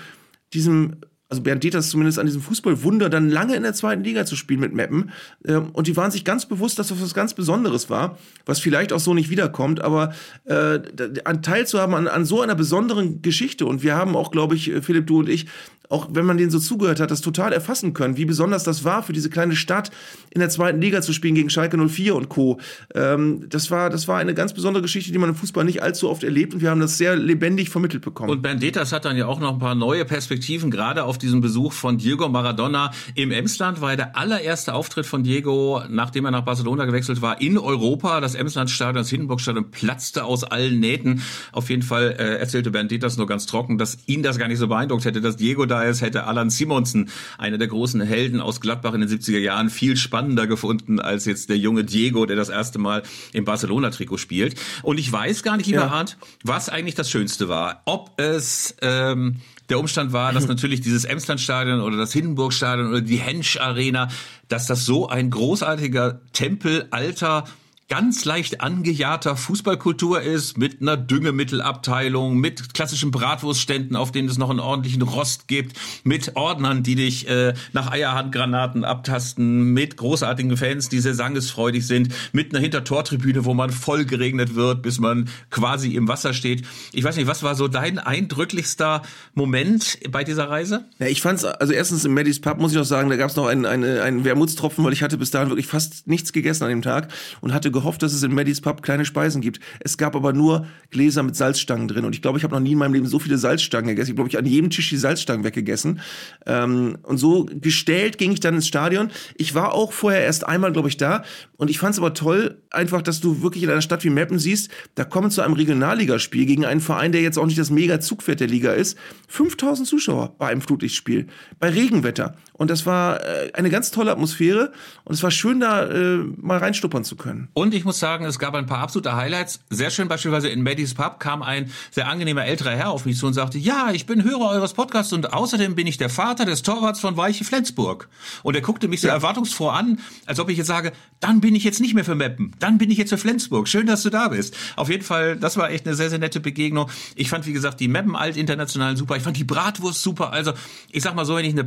B: diesem also Bernd Deters zumindest an diesem Fußballwunder, dann lange in der zweiten Liga zu spielen mit Meppen. Ähm, und die waren sich ganz bewusst, dass das was ganz Besonderes war, was vielleicht auch so nicht wiederkommt, aber äh, an teilzuhaben an, an so einer besonderen Geschichte. Und wir haben auch, glaube ich, Philipp, du und ich, auch wenn man denen so zugehört hat, das total erfassen können, wie besonders das war für diese kleine Stadt in der zweiten Liga zu spielen gegen Schalke 04 und Co. Ähm, das, war, das war eine ganz besondere Geschichte, die man im Fußball nicht allzu oft erlebt und wir haben das sehr lebendig vermittelt bekommen.
A: Und Bandetas hat dann ja auch noch ein paar neue Perspektiven, gerade auf diesen Besuch von Diego Maradona im Emsland, war der allererste Auftritt von Diego, nachdem er nach Barcelona gewechselt war, in Europa. Das Emslandstadion, das Hindenburgstadion platzte aus allen Nähten. Auf jeden Fall äh, erzählte Bandetas nur ganz trocken, dass ihn das gar nicht so beeindruckt hätte, dass Diego da ist, hätte Alan Simonsen, einer der großen Helden aus Gladbach in den 70er Jahren, viel spannender gefunden als jetzt der junge Diego, der das erste Mal im Barcelona-Trikot spielt. Und ich weiß gar nicht, lieber ja. Arndt, was eigentlich das Schönste war. Ob es ähm, der Umstand war, dass <laughs> natürlich dieses Emslandstadion oder das Hindenburgstadion oder die Hensch Arena, dass das so ein großartiger Tempel alter ganz leicht angejahrter Fußballkultur ist, mit einer Düngemittelabteilung, mit klassischen Bratwurstständen, auf denen es noch einen ordentlichen Rost gibt, mit Ordnern, die dich äh, nach Eierhandgranaten abtasten, mit großartigen Fans, die sehr sangesfreudig sind, mit einer Hintertortribüne, wo man voll geregnet wird, bis man quasi im Wasser steht. Ich weiß nicht, was war so dein eindrücklichster Moment bei dieser Reise?
B: Ja, ich fand's, also erstens im Maddys Pub muss ich noch sagen, da gab's noch einen, einen, einen Wermutstropfen, weil ich hatte bis dahin wirklich fast nichts gegessen an dem Tag und hatte gehofft, dass es in Maddys Pub kleine Speisen gibt. Es gab aber nur Gläser mit Salzstangen drin. Und ich glaube, ich habe noch nie in meinem Leben so viele Salzstangen gegessen. Ich glaube, ich an jedem Tisch die Salzstangen weggegessen. Ähm, und so gestellt ging ich dann ins Stadion. Ich war auch vorher erst einmal, glaube ich, da. Und ich fand es aber toll, einfach, dass du wirklich in einer Stadt wie Meppen siehst, da kommen zu einem Regionalligaspiel gegen einen Verein, der jetzt auch nicht das mega Zugpferd der Liga ist, 5000 Zuschauer bei einem Flutlichtspiel. Bei Regenwetter. Und das war äh, eine ganz tolle Atmosphäre. Und es war schön, da äh, mal reinstuppern zu können.
A: Und ich muss sagen, es gab ein paar absolute Highlights. Sehr schön beispielsweise in Maddys Pub kam ein sehr angenehmer älterer Herr auf mich zu und sagte, ja, ich bin Hörer eures Podcasts und außerdem bin ich der Vater des Torwarts von Weiche Flensburg. Und er guckte mich so ja. erwartungsfroh an, als ob ich jetzt sage, dann bin ich jetzt nicht mehr für Meppen, dann bin ich jetzt für Flensburg. Schön, dass du da bist. Auf jeden Fall, das war echt eine sehr, sehr nette Begegnung. Ich fand, wie gesagt, die Meppen alt internationalen super. Ich fand die Bratwurst super. Also, ich sag mal so, wenn ich eine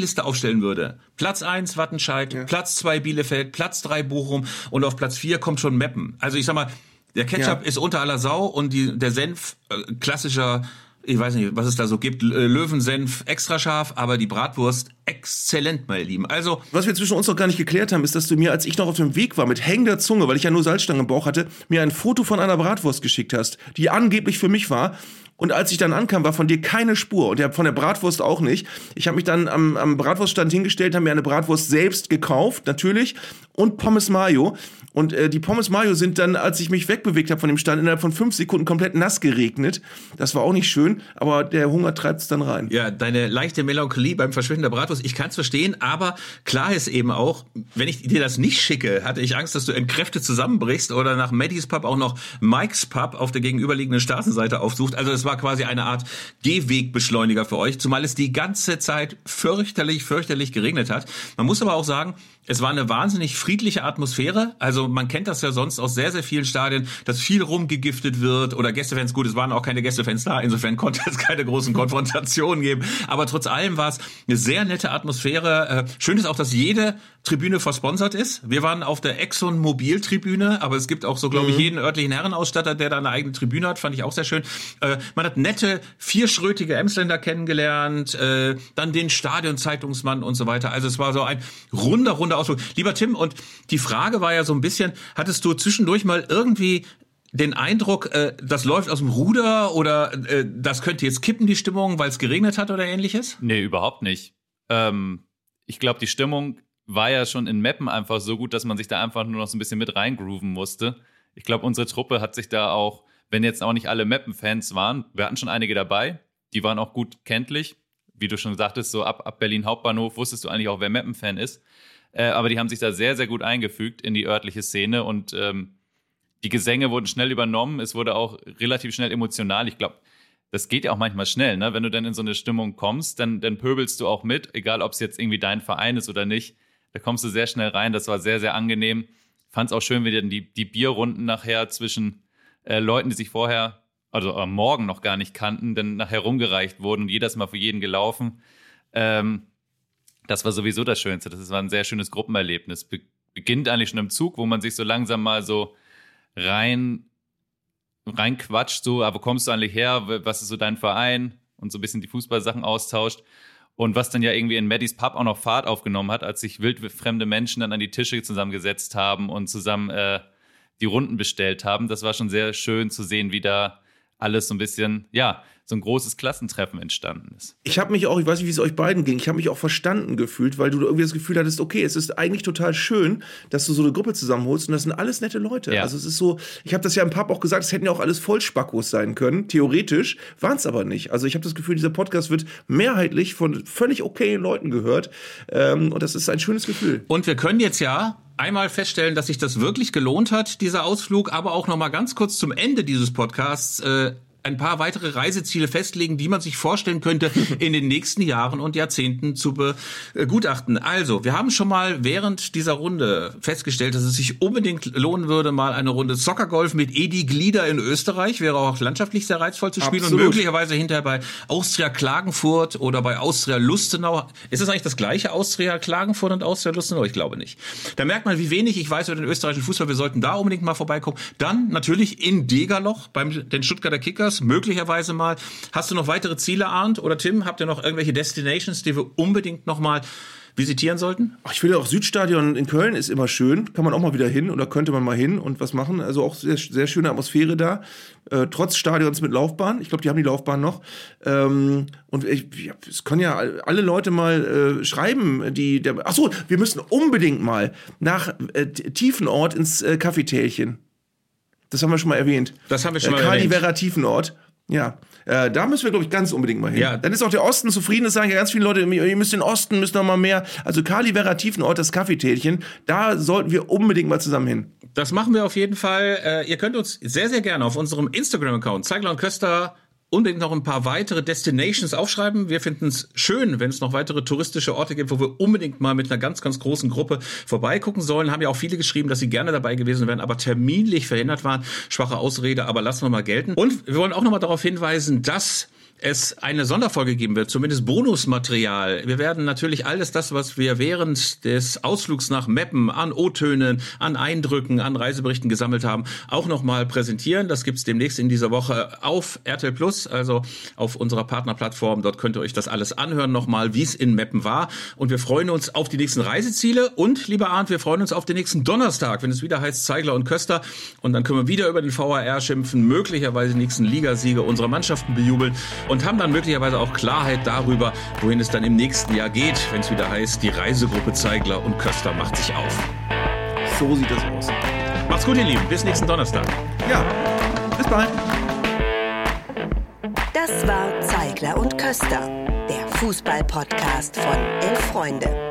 A: Bratwurst-Hitliste aufstellen würde. Platz eins Wattenscheid, ja. Platz zwei Bielefeld, Platz drei Bochum und auf Platz vier kommt schon Meppen. Also ich sag mal, der Ketchup ja. ist unter aller Sau und die, der Senf, äh, klassischer, ich weiß nicht, was es da so gibt, Löwensenf extra scharf, aber die Bratwurst exzellent, meine Lieben. Also.
B: Was wir zwischen uns noch gar nicht geklärt haben, ist, dass du mir, als ich noch auf dem Weg war, mit hängender Zunge, weil ich ja nur Salzstangen im Bauch hatte, mir ein Foto von einer Bratwurst geschickt hast, die angeblich für mich war. Und als ich dann ankam, war von dir keine Spur und von der Bratwurst auch nicht. Ich habe mich dann am, am Bratwurststand hingestellt, habe mir eine Bratwurst selbst gekauft, natürlich, und Pommes Mayo. Und äh, die Pommes Mayo sind dann, als ich mich wegbewegt habe von dem Stand, innerhalb von fünf Sekunden komplett nass geregnet. Das war auch nicht schön, aber der Hunger treibt es dann rein.
A: Ja, deine leichte Melancholie beim Verschwinden der Bratwurst, ich kann es verstehen, aber klar ist eben auch, wenn ich dir das nicht schicke, hatte ich Angst, dass du in Kräfte zusammenbrichst oder nach Maddys Pub auch noch Mike's Pub auf der gegenüberliegenden Straßenseite aufsucht. Also es war quasi eine Art Gehwegbeschleuniger für euch, zumal es die ganze Zeit fürchterlich, fürchterlich geregnet hat. Man muss aber auch sagen, es war eine wahnsinnig friedliche Atmosphäre. Also man kennt das ja sonst aus sehr, sehr vielen Stadien, dass viel rumgegiftet wird oder Gästefans. Gut, es waren auch keine Gästefans da, insofern <laughs> konnte es keine großen Konfrontationen geben. Aber trotz allem war es eine sehr nette Atmosphäre. Äh, schön ist auch, dass jede Tribüne versponsert ist. Wir waren auf der Exxon Mobil Tribüne, aber es gibt auch so, glaube ich, mhm. jeden örtlichen Herrenausstatter, der da eine eigene Tribüne hat. Fand ich auch sehr schön. Äh, man hat nette, vierschrötige Emsländer kennengelernt, äh, dann den Stadionzeitungsmann und so weiter. Also es war so ein runder, runder Ausflug. Lieber Tim, und die Frage war ja so ein bisschen, hattest du zwischendurch mal irgendwie den Eindruck, äh, das läuft aus dem Ruder oder äh, das könnte jetzt kippen, die Stimmung, weil es geregnet hat oder ähnliches?
G: Nee, überhaupt nicht. Ähm, ich glaube, die Stimmung war ja schon in Mappen einfach so gut, dass man sich da einfach nur noch so ein bisschen mit reingrooven musste. Ich glaube, unsere Truppe hat sich da auch, wenn jetzt auch nicht alle Mappen-Fans waren, wir hatten schon einige dabei, die waren auch gut kenntlich. Wie du schon sagtest, so ab, ab Berlin Hauptbahnhof wusstest du eigentlich auch, wer Mappen-Fan ist. Äh, aber die haben sich da sehr, sehr gut eingefügt in die örtliche Szene und ähm, die Gesänge wurden schnell übernommen. Es wurde auch relativ schnell emotional. Ich glaube, das geht ja auch manchmal schnell, ne? Wenn du dann in so eine Stimmung kommst, dann, dann pöbelst du auch mit, egal ob es jetzt irgendwie dein Verein ist oder nicht. Da kommst du sehr schnell rein. Das war sehr, sehr angenehm. Fand es auch schön, wie dann die, die Bierrunden nachher zwischen äh, Leuten, die sich vorher, also am Morgen noch gar nicht kannten, dann nachher rumgereicht wurden und jedes Mal für jeden gelaufen. Ähm, das war sowieso das Schönste. Das war ein sehr schönes Gruppenerlebnis. Be beginnt eigentlich schon im Zug, wo man sich so langsam mal so rein, quatscht, so, aber wo kommst du eigentlich her? Was ist so dein Verein? und so ein bisschen die Fußballsachen austauscht. Und was dann ja irgendwie in Maddys Pub auch noch Fahrt aufgenommen hat, als sich wildfremde Menschen dann an die Tische zusammengesetzt haben und zusammen äh, die Runden bestellt haben. Das war schon sehr schön zu sehen, wie da alles so ein bisschen, ja, so ein großes Klassentreffen entstanden ist.
B: Ich habe mich auch, ich weiß nicht, wie es euch beiden ging, ich habe mich auch verstanden gefühlt, weil du irgendwie das Gefühl hattest, okay, es ist eigentlich total schön, dass du so eine Gruppe zusammenholst und das sind alles nette Leute. Ja. Also es ist so, ich habe das ja im Pub auch gesagt, es hätten ja auch alles Vollspackos sein können, theoretisch, waren es aber nicht. Also ich habe das Gefühl, dieser Podcast wird mehrheitlich von völlig okayen Leuten gehört ähm, und das ist ein schönes Gefühl.
A: Und wir können jetzt ja einmal feststellen, dass sich das wirklich gelohnt hat, dieser Ausflug, aber auch noch mal ganz kurz zum Ende dieses Podcasts äh, ein paar weitere Reiseziele festlegen, die man sich vorstellen könnte, <laughs> in den nächsten Jahren und Jahrzehnten zu begutachten. Also, wir haben schon mal während dieser Runde festgestellt, dass es sich unbedingt lohnen würde, mal eine Runde Soccergolf mit Edi Glieder in Österreich. Wäre auch landschaftlich sehr reizvoll zu spielen Absolut. und möglicherweise hinterher bei Austria Klagenfurt oder bei Austria Lustenau. Ist das eigentlich das gleiche Austria Klagenfurt und Austria Lustenau? Ich glaube nicht. Da merkt man, wie wenig ich weiß über den österreichischen Fußball. Wir sollten da unbedingt mal vorbeikommen. Dann natürlich in Degerloch beim den Stuttgarter Kickers Kickers, möglicherweise mal. Hast du noch weitere Ziele, Arndt oder Tim? Habt ihr noch irgendwelche Destinations, die wir unbedingt noch mal visitieren sollten?
B: Ach, ich finde auch Südstadion in Köln ist immer schön. Kann man auch mal wieder hin oder könnte man mal hin und was machen. Also auch sehr, sehr schöne Atmosphäre da. Äh, trotz Stadions mit Laufbahn. Ich glaube, die haben die Laufbahn noch. Ähm, und ich, ja, es können ja alle Leute mal äh, schreiben, die. Der, ach so, wir müssen unbedingt mal nach äh, Tiefenort ins äh, Kaffeetälchen. Das haben wir schon mal erwähnt.
A: Das haben wir schon
B: äh,
A: mal Kali erwähnt.
B: Vera Tiefenort. Ja, äh, da müssen wir, glaube ich, ganz unbedingt mal hin. Ja. Dann ist auch der Osten zufrieden. Das sagen ja ganz viele Leute, ihr müsst den Osten, müsst noch mal mehr. Also Kali Vera Tiefenort, das Kaffeetälchen, da sollten wir unbedingt mal zusammen hin.
A: Das machen wir auf jeden Fall. Äh, ihr könnt uns sehr, sehr gerne auf unserem Instagram-Account Zeigler und Köster unbedingt noch ein paar weitere Destinations aufschreiben. Wir finden es schön, wenn es noch weitere touristische Orte gibt, wo wir unbedingt mal mit einer ganz, ganz großen Gruppe vorbeigucken sollen. Haben ja auch viele geschrieben, dass sie gerne dabei gewesen wären, aber terminlich verhindert waren. Schwache Ausrede, aber lassen wir mal gelten. Und wir wollen auch noch mal darauf hinweisen, dass es eine Sonderfolge geben wird, zumindest Bonusmaterial. Wir werden natürlich alles das, was wir während des Ausflugs nach Meppen an O-Tönen, an Eindrücken, an Reiseberichten gesammelt haben, auch nochmal präsentieren. Das gibt's demnächst in dieser Woche auf RTL Plus, also auf unserer Partnerplattform. Dort könnt ihr euch das alles anhören nochmal, wie es in Meppen war. Und wir freuen uns auf die nächsten Reiseziele und, lieber Arndt, wir freuen uns auf den nächsten Donnerstag, wenn es wieder heißt Zeigler und Köster. Und dann können wir wieder über den VAR schimpfen, möglicherweise nächsten Ligasiege unserer Mannschaften bejubeln und haben dann möglicherweise auch Klarheit darüber, wohin es dann im nächsten Jahr geht, wenn es wieder heißt, die Reisegruppe Zeigler und Köster macht sich auf.
B: So sieht das aus.
A: Macht's gut, ihr Lieben. Bis nächsten Donnerstag.
B: Ja, bis bald.
D: Das war Zeigler und Köster, der Fußball-Podcast von Elf Freunde.